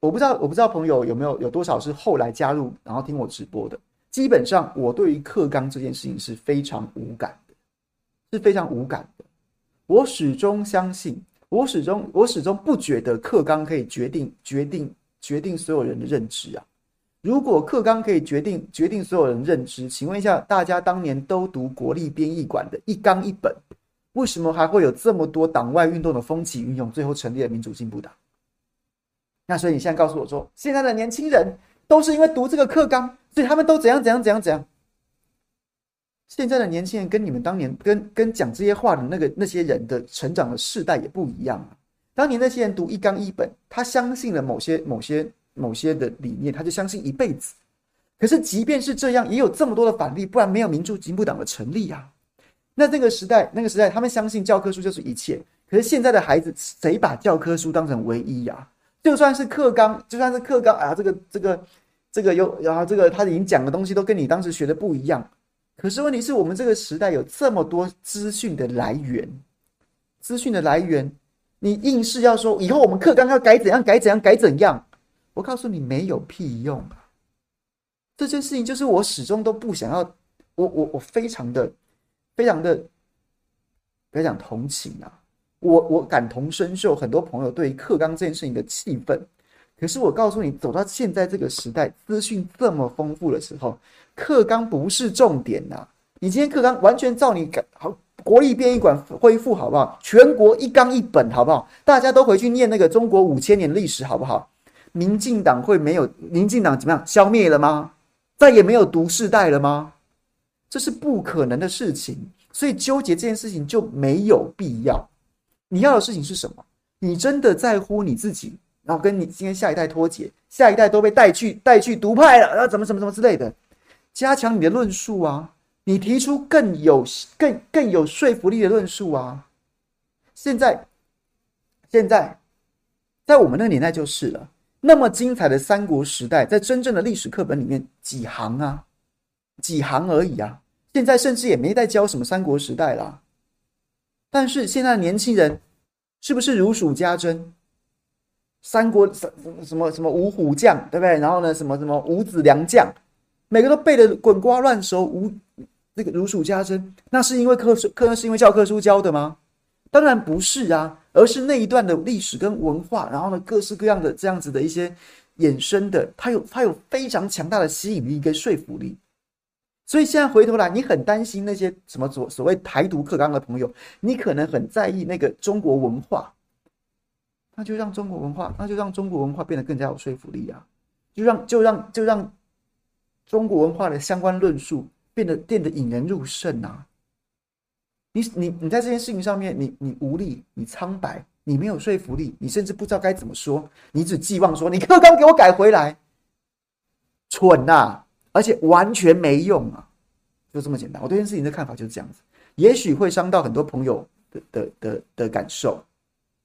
我不知道，我不知道朋友有没有有多少是后来加入然后听我直播的。基本上，我对于课纲这件事情是非常无感的，是非常无感的。我始终相信，我始终我始终不觉得课纲可以决定决定决定所有人的认知啊。如果课纲可以决定决定所有人认知，请问一下，大家当年都读国立编译馆的一纲一本，为什么还会有这么多党外运动的风起云涌，最后成立了民主进步党？那所以你现在告诉我说，现在的年轻人都是因为读这个课纲，所以他们都怎样怎样怎样怎样？现在的年轻人跟你们当年跟跟讲这些话的那个那些人的成长的世代也不一样啊。当年那些人读一纲一本，他相信了某些某些。某些的理念，他就相信一辈子。可是，即便是这样，也有这么多的反例，不然没有民主进步党的成立啊。那这个时代，那个时代，他们相信教科书就是一切。可是现在的孩子，谁把教科书当成唯一呀？就算是课纲，就算是课纲啊，这个这个这个又，然后这个他已经讲的东西都跟你当时学的不一样。可是问题是我们这个时代有这么多资讯的来源，资讯的来源，你硬是要说以后我们课纲要改怎样改怎样改怎样？我告诉你，没有屁用啊！这件事情就是我始终都不想要，我我我非常的、非常的，不要讲同情啊，我我感同身受很多朋友对于课纲这件事情的气愤。可是我告诉你，走到现在这个时代，资讯这么丰富的时候，课纲不是重点呐！你今天课纲完全照你改好，国立编译馆恢复好不好？全国一纲一本好不好？大家都回去念那个中国五千年历史好不好？民进党会没有？民进党怎么样？消灭了吗？再也没有毒世代了吗？这是不可能的事情，所以纠结这件事情就没有必要。你要的事情是什么？你真的在乎你自己，然后跟你今天下一代脱节，下一代都被带去带去独派了，然后怎么怎么怎么之类的，加强你的论述啊！你提出更有更更有说服力的论述啊！现在现在在我们那个年代就是了。那么精彩的三国时代，在真正的历史课本里面几行啊，几行而已啊。现在甚至也没在教什么三国时代啦。但是现在的年轻人是不是如数家珍？三国什什么什么五虎将，对不对？然后呢，什么什么五子良将，每个都背的滚瓜烂熟，无那个如数家珍。那是因为课书课是因为教科书教的吗？当然不是啊。而是那一段的历史跟文化，然后呢，各式各样的这样子的一些衍生的，它有它有非常强大的吸引力跟说服力。所以现在回头来，你很担心那些什么所所谓台独课纲的朋友，你可能很在意那个中国文化，那就让中国文化，那就让中国文化变得更加有说服力啊！就让就让就让中国文化的相关论述变得变得引人入胜啊！你你你在这件事情上面，你你无力，你苍白，你没有说服力，你甚至不知道该怎么说，你只寄望说你课纲给我改回来，蠢呐、啊，而且完全没用啊，就这么简单。我对这件事情的看法就是这样子，也许会伤到很多朋友的的的的感受，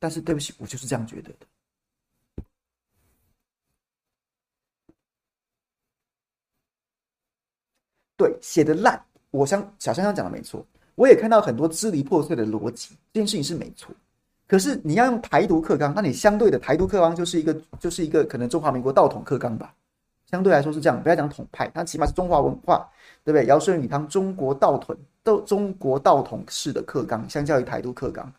但是对不起，我就是这样觉得的。对，写的烂，我想小香香讲的没错。我也看到很多支离破碎的逻辑，这件事情是没错。可是你要用台独克刚，那你相对的台独克刚就是一个，就是一个可能中华民国道统克刚吧。相对来说是这样，不要讲统派，它起码是中华文化，对不对？尧舜禹汤，中国道统都中国道统式的克刚，相较于台独克刚，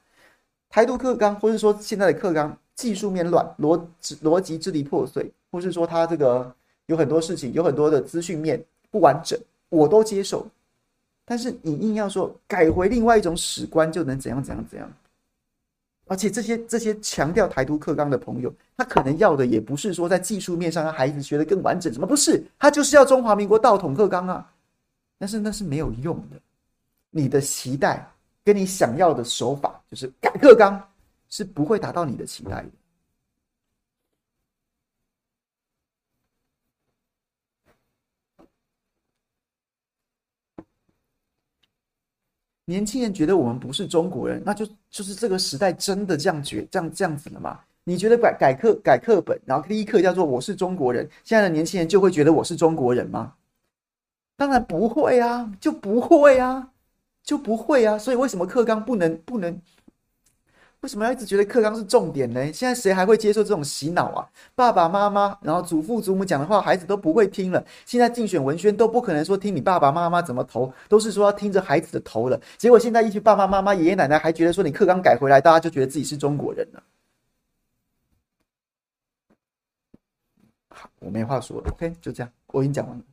台独课纲，或是说现在的课纲技术面乱，逻逻辑支离破碎，或是说他这个有很多事情，有很多的资讯面不完整，我都接受。但是你硬要说改回另外一种史观就能怎样怎样怎样，而且这些这些强调台独课纲的朋友，他可能要的也不是说在技术面上让孩子学得更完整，什么不是？他就是要中华民国道统课纲啊！但是那是没有用的，你的期待跟你想要的手法就是改课纲，是不会达到你的期待的。年轻人觉得我们不是中国人，那就就是这个时代真的这样觉这样这样子了吗？你觉得改改课改课本，然后第一课叫做我是中国人，现在的年轻人就会觉得我是中国人吗？当然不会啊，就不会啊，就不会啊。所以为什么课纲不能不能？为什么要一直觉得课纲是重点呢？现在谁还会接受这种洗脑啊？爸爸妈妈，然后祖父祖母讲的话，孩子都不会听了。现在竞选文宣都不可能说听你爸爸妈妈怎么投，都是说要听着孩子的投了。结果现在一群爸爸妈妈、爷爷奶奶还觉得说你课纲改回来，大家就觉得自己是中国人了。好，我没话说了。OK，就这样，我已经讲完了。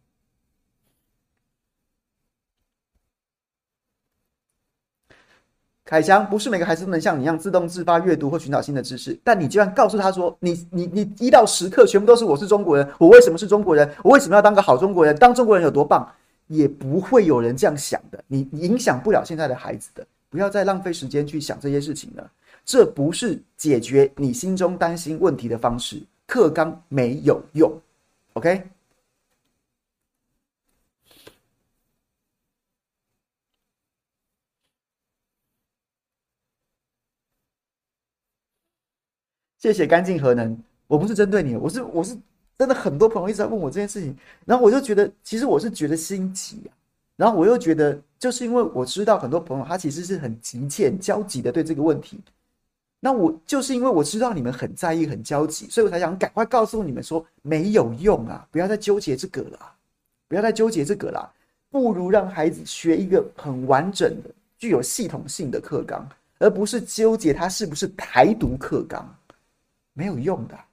凯翔，不是每个孩子都能像你一样自动自发阅读或寻找新的知识，但你就算告诉他说，你你你一到十课全部都是我是中国人，我为什么是中国人？我为什么要当个好中国人？当中国人有多棒？也不会有人这样想的。你影响不了现在的孩子的，不要再浪费时间去想这些事情了。这不是解决你心中担心问题的方式。课纲没有用，OK？谢谢干净核能，我不是针对你，我是我是真的很多朋友一直在问我这件事情，然后我就觉得其实我是觉得心急啊，然后我又觉得就是因为我知道很多朋友他其实是很急切、很焦急的对这个问题，那我就是因为我知道你们很在意、很焦急，所以我才想赶快告诉你们说没有用啊，不要再纠结这个了，不要再纠结这个了，不如让孩子学一个很完整的、具有系统性的课纲，而不是纠结他是不是台独课纲。没有用的。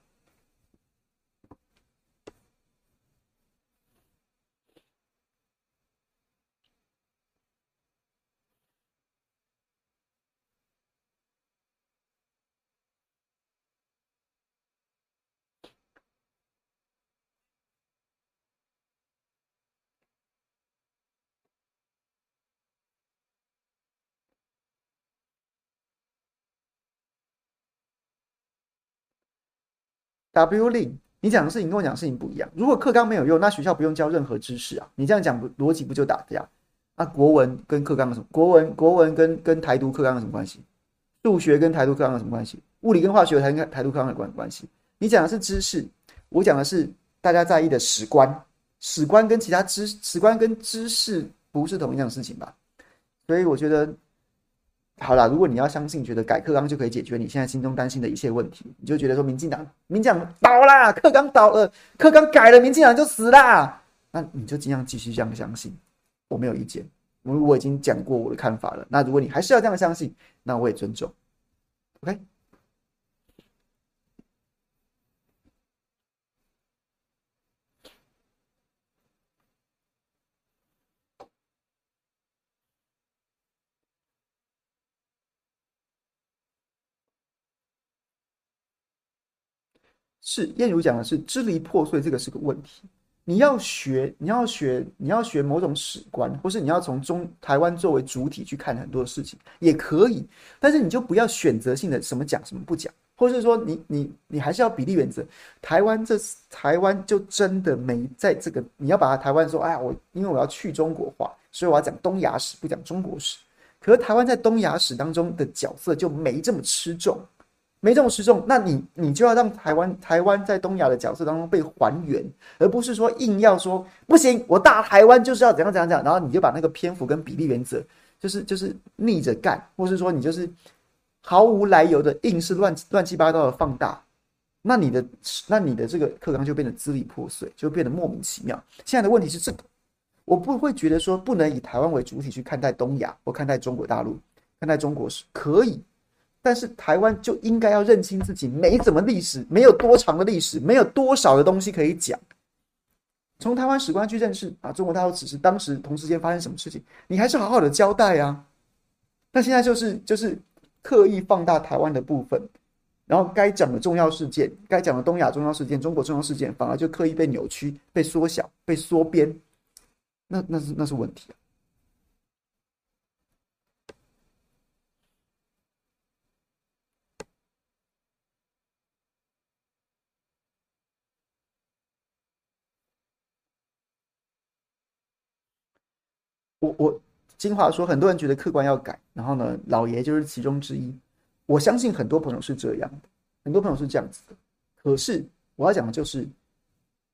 W 令，你讲的事情跟我讲的事情不一样。如果课纲没有用，那学校不用教任何知识啊。你这样讲逻辑不就打架？那国文跟课纲有什么？国文国文跟跟台独课纲有什么关系？数学跟台独课纲有什么关系？物理跟化学台台独课纲有关关系？你讲的是知识，我讲的是大家在意的史观。史观跟其他知史观跟知识不是同一样事情吧？所以我觉得。好啦，如果你要相信，觉得改课纲就可以解决你现在心中担心的一切问题，你就觉得说民进党，民进党倒啦，课纲倒了，课纲改了，民进党就死啦，那你就尽量继续这样相信，我没有意见，我我已经讲过我的看法了。那如果你还是要这样相信，那我也尊重，OK。是燕如讲的是支离破碎，这个是个问题。你要学，你要学，你要学某种史观，或是你要从中台湾作为主体去看很多事情，也可以。但是你就不要选择性的什么讲什么不讲，或是说你你你还是要比例原则。台湾这台湾就真的没在这个，你要把它台湾说，哎呀，我因为我要去中国化，所以我要讲东亚史，不讲中国史。可是台湾在东亚史当中的角色就没这么吃重。没这种失重，那你你就要让台湾台湾在东亚的角色当中被还原，而不是说硬要说不行，我大台湾就是要怎样怎样怎样，然后你就把那个篇幅跟比例原则，就是就是逆着干，或是说你就是毫无来由的硬是乱乱七八糟的放大，那你的那你的这个课纲就变得支离破碎，就变得莫名其妙。现在的问题是这个，我不会觉得说不能以台湾为主体去看待东亚或看待中国大陆，看待中国是可以。但是台湾就应该要认清自己没怎么历史，没有多长的历史，没有多少的东西可以讲。从台湾史观去认识啊，中国大陆此时当时同时间发生什么事情，你还是好好的交代啊。那现在就是就是刻意放大台湾的部分，然后该讲的重要事件，该讲的东亚重要事件、中国重要事件，反而就刻意被扭曲、被缩小、被缩编，那那是那是问题啊。我我金华说，很多人觉得客观要改，然后呢，老爷就是其中之一。我相信很多朋友是这样的，很多朋友是这样子的。可是我要讲的就是，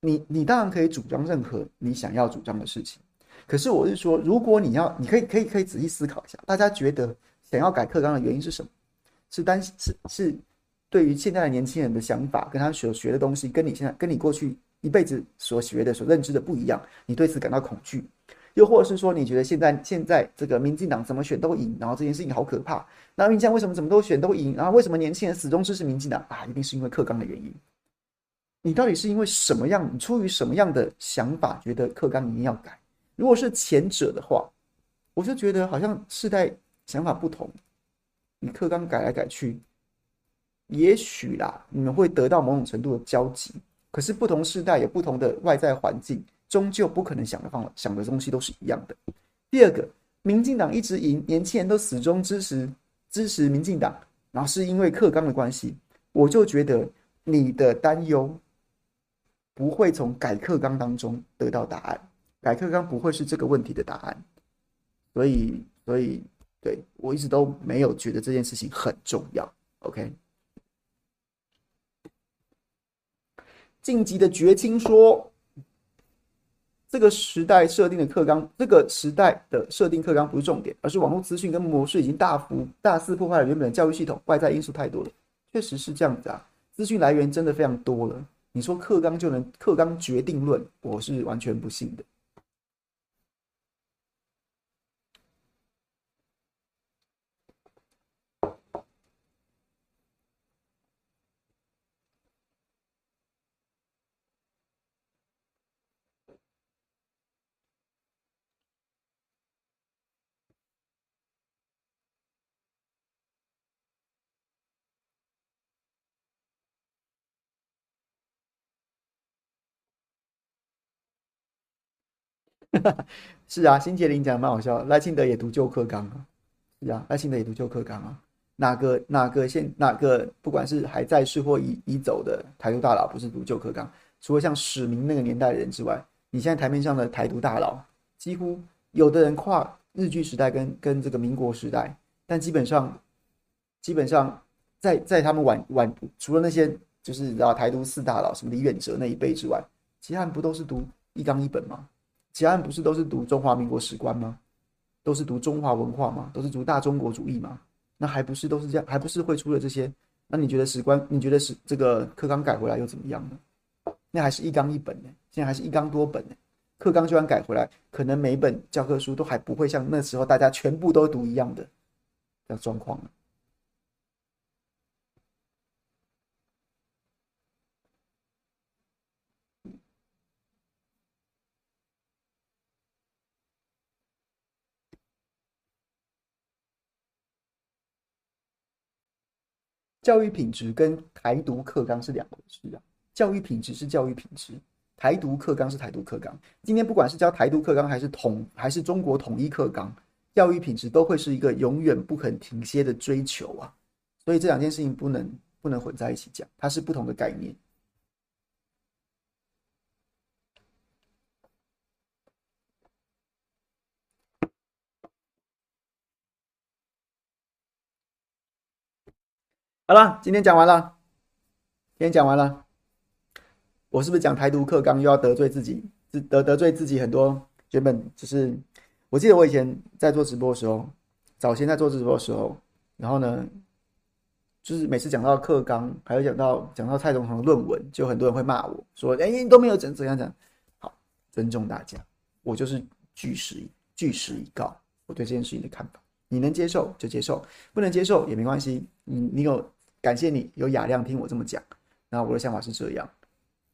你你当然可以主张任何你想要主张的事情。可是我是说，如果你要，你可以可以可以仔细思考一下，大家觉得想要改课纲的原因是什么？是担心是是对于现在的年轻人的想法，跟他所学的东西，跟你现在跟你过去一辈子所学的、所认知的不一样，你对此感到恐惧。又或者是说，你觉得现在现在这个民进党怎么选都赢，然后这件事情好可怕。那民进为什么怎么都选都赢？然后为什么年轻人始终支持民进党啊？一定是因为课纲的原因。你到底是因为什么样？你出于什么样的想法，觉得课纲一定要改？如果是前者的话，我就觉得好像世代想法不同，你课纲改来改去，也许啦，你们会得到某种程度的交集。可是不同世代有不同的外在环境。终究不可能想的方想的东西都是一样的。第二个，民进党一直赢，年轻人都始终支持支持民进党，然后是因为课纲的关系，我就觉得你的担忧不会从改课纲当中得到答案，改课纲不会是这个问题的答案。所以，所以，对，我一直都没有觉得这件事情很重要。OK，晋级的绝清说。这个时代设定的课纲，这个时代的设定课纲不是重点，而是网络资讯跟模式已经大幅大肆破坏了原本的教育系统，外在因素太多了，确实是这样子啊，资讯来源真的非常多了。你说课纲就能课纲决定论，我是完全不信的。[LAUGHS] 是啊，新杰林讲的蛮好笑。赖清德也读旧课纲啊，是啊，赖清德也读旧课纲啊。哪个哪个现哪个不管是还在世或已已走的台独大佬，不是读旧课纲？除了像史明那个年代的人之外，你现在台面上的台独大佬，几乎有的人跨日据时代跟跟这个民国时代，但基本上基本上在在他们晚晚，除了那些就是知道台独四大佬什么李远哲那一辈之外，其他人不都是读一纲一本吗？其他人不是都是读中华民国史观吗？都是读中华文化吗？都是读大中国主义吗？那还不是都是这样？还不是会出了这些？那你觉得史观？你觉得是这个课纲改回来又怎么样呢？那还是一纲一本呢？现在还是一纲多本呢？课纲就算改回来，可能每本教科书都还不会像那时候大家全部都读一样的这样状况。教育品质跟台独课纲是两回事啊！教育品质是教育品质，台独课纲是台独课纲。今天不管是教台独课纲，还是统，还是中国统一课纲，教育品质都会是一个永远不肯停歇的追求啊！所以这两件事情不能不能混在一起讲，它是不同的概念。好了，今天讲完了。今天讲完了，我是不是讲台独课纲又要得罪自己，得得罪自己很多？原本就是，我记得我以前在做直播的时候，早先在做直播的时候，然后呢，就是每次讲到课纲，还有讲到讲到蔡总统的论文，就很多人会骂我说：“哎、欸，你都没有怎怎样讲。”好，尊重大家，我就是据实据实以告，我对这件事情的看法。你能接受就接受，不能接受也没关系。你你有感谢你有雅量听我这么讲。那我的想法是这样，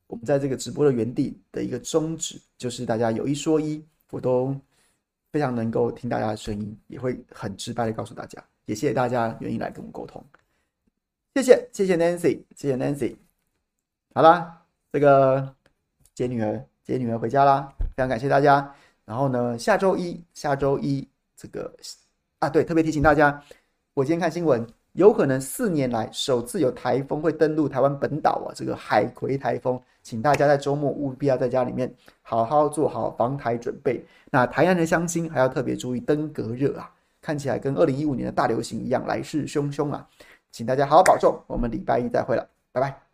我们在这个直播的原地的一个宗旨，就是大家有一说一，我都非常能够听大家的声音，也会很直白的告诉大家，也谢谢大家愿意来跟我沟通，谢谢谢谢 Nancy，谢谢 Nancy，好啦，这个接女儿接女儿回家啦，非常感谢大家。然后呢，下周一下周一这个啊，对，特别提醒大家，我今天看新闻。有可能四年来首次有台风会登陆台湾本岛啊！这个海葵台风，请大家在周末务必要在家里面好好做好防台准备。那台南的乡亲还要特别注意登革热啊，看起来跟二零一五年的大流行一样，来势汹汹啊！请大家好好保重，我们礼拜一再会了，拜拜。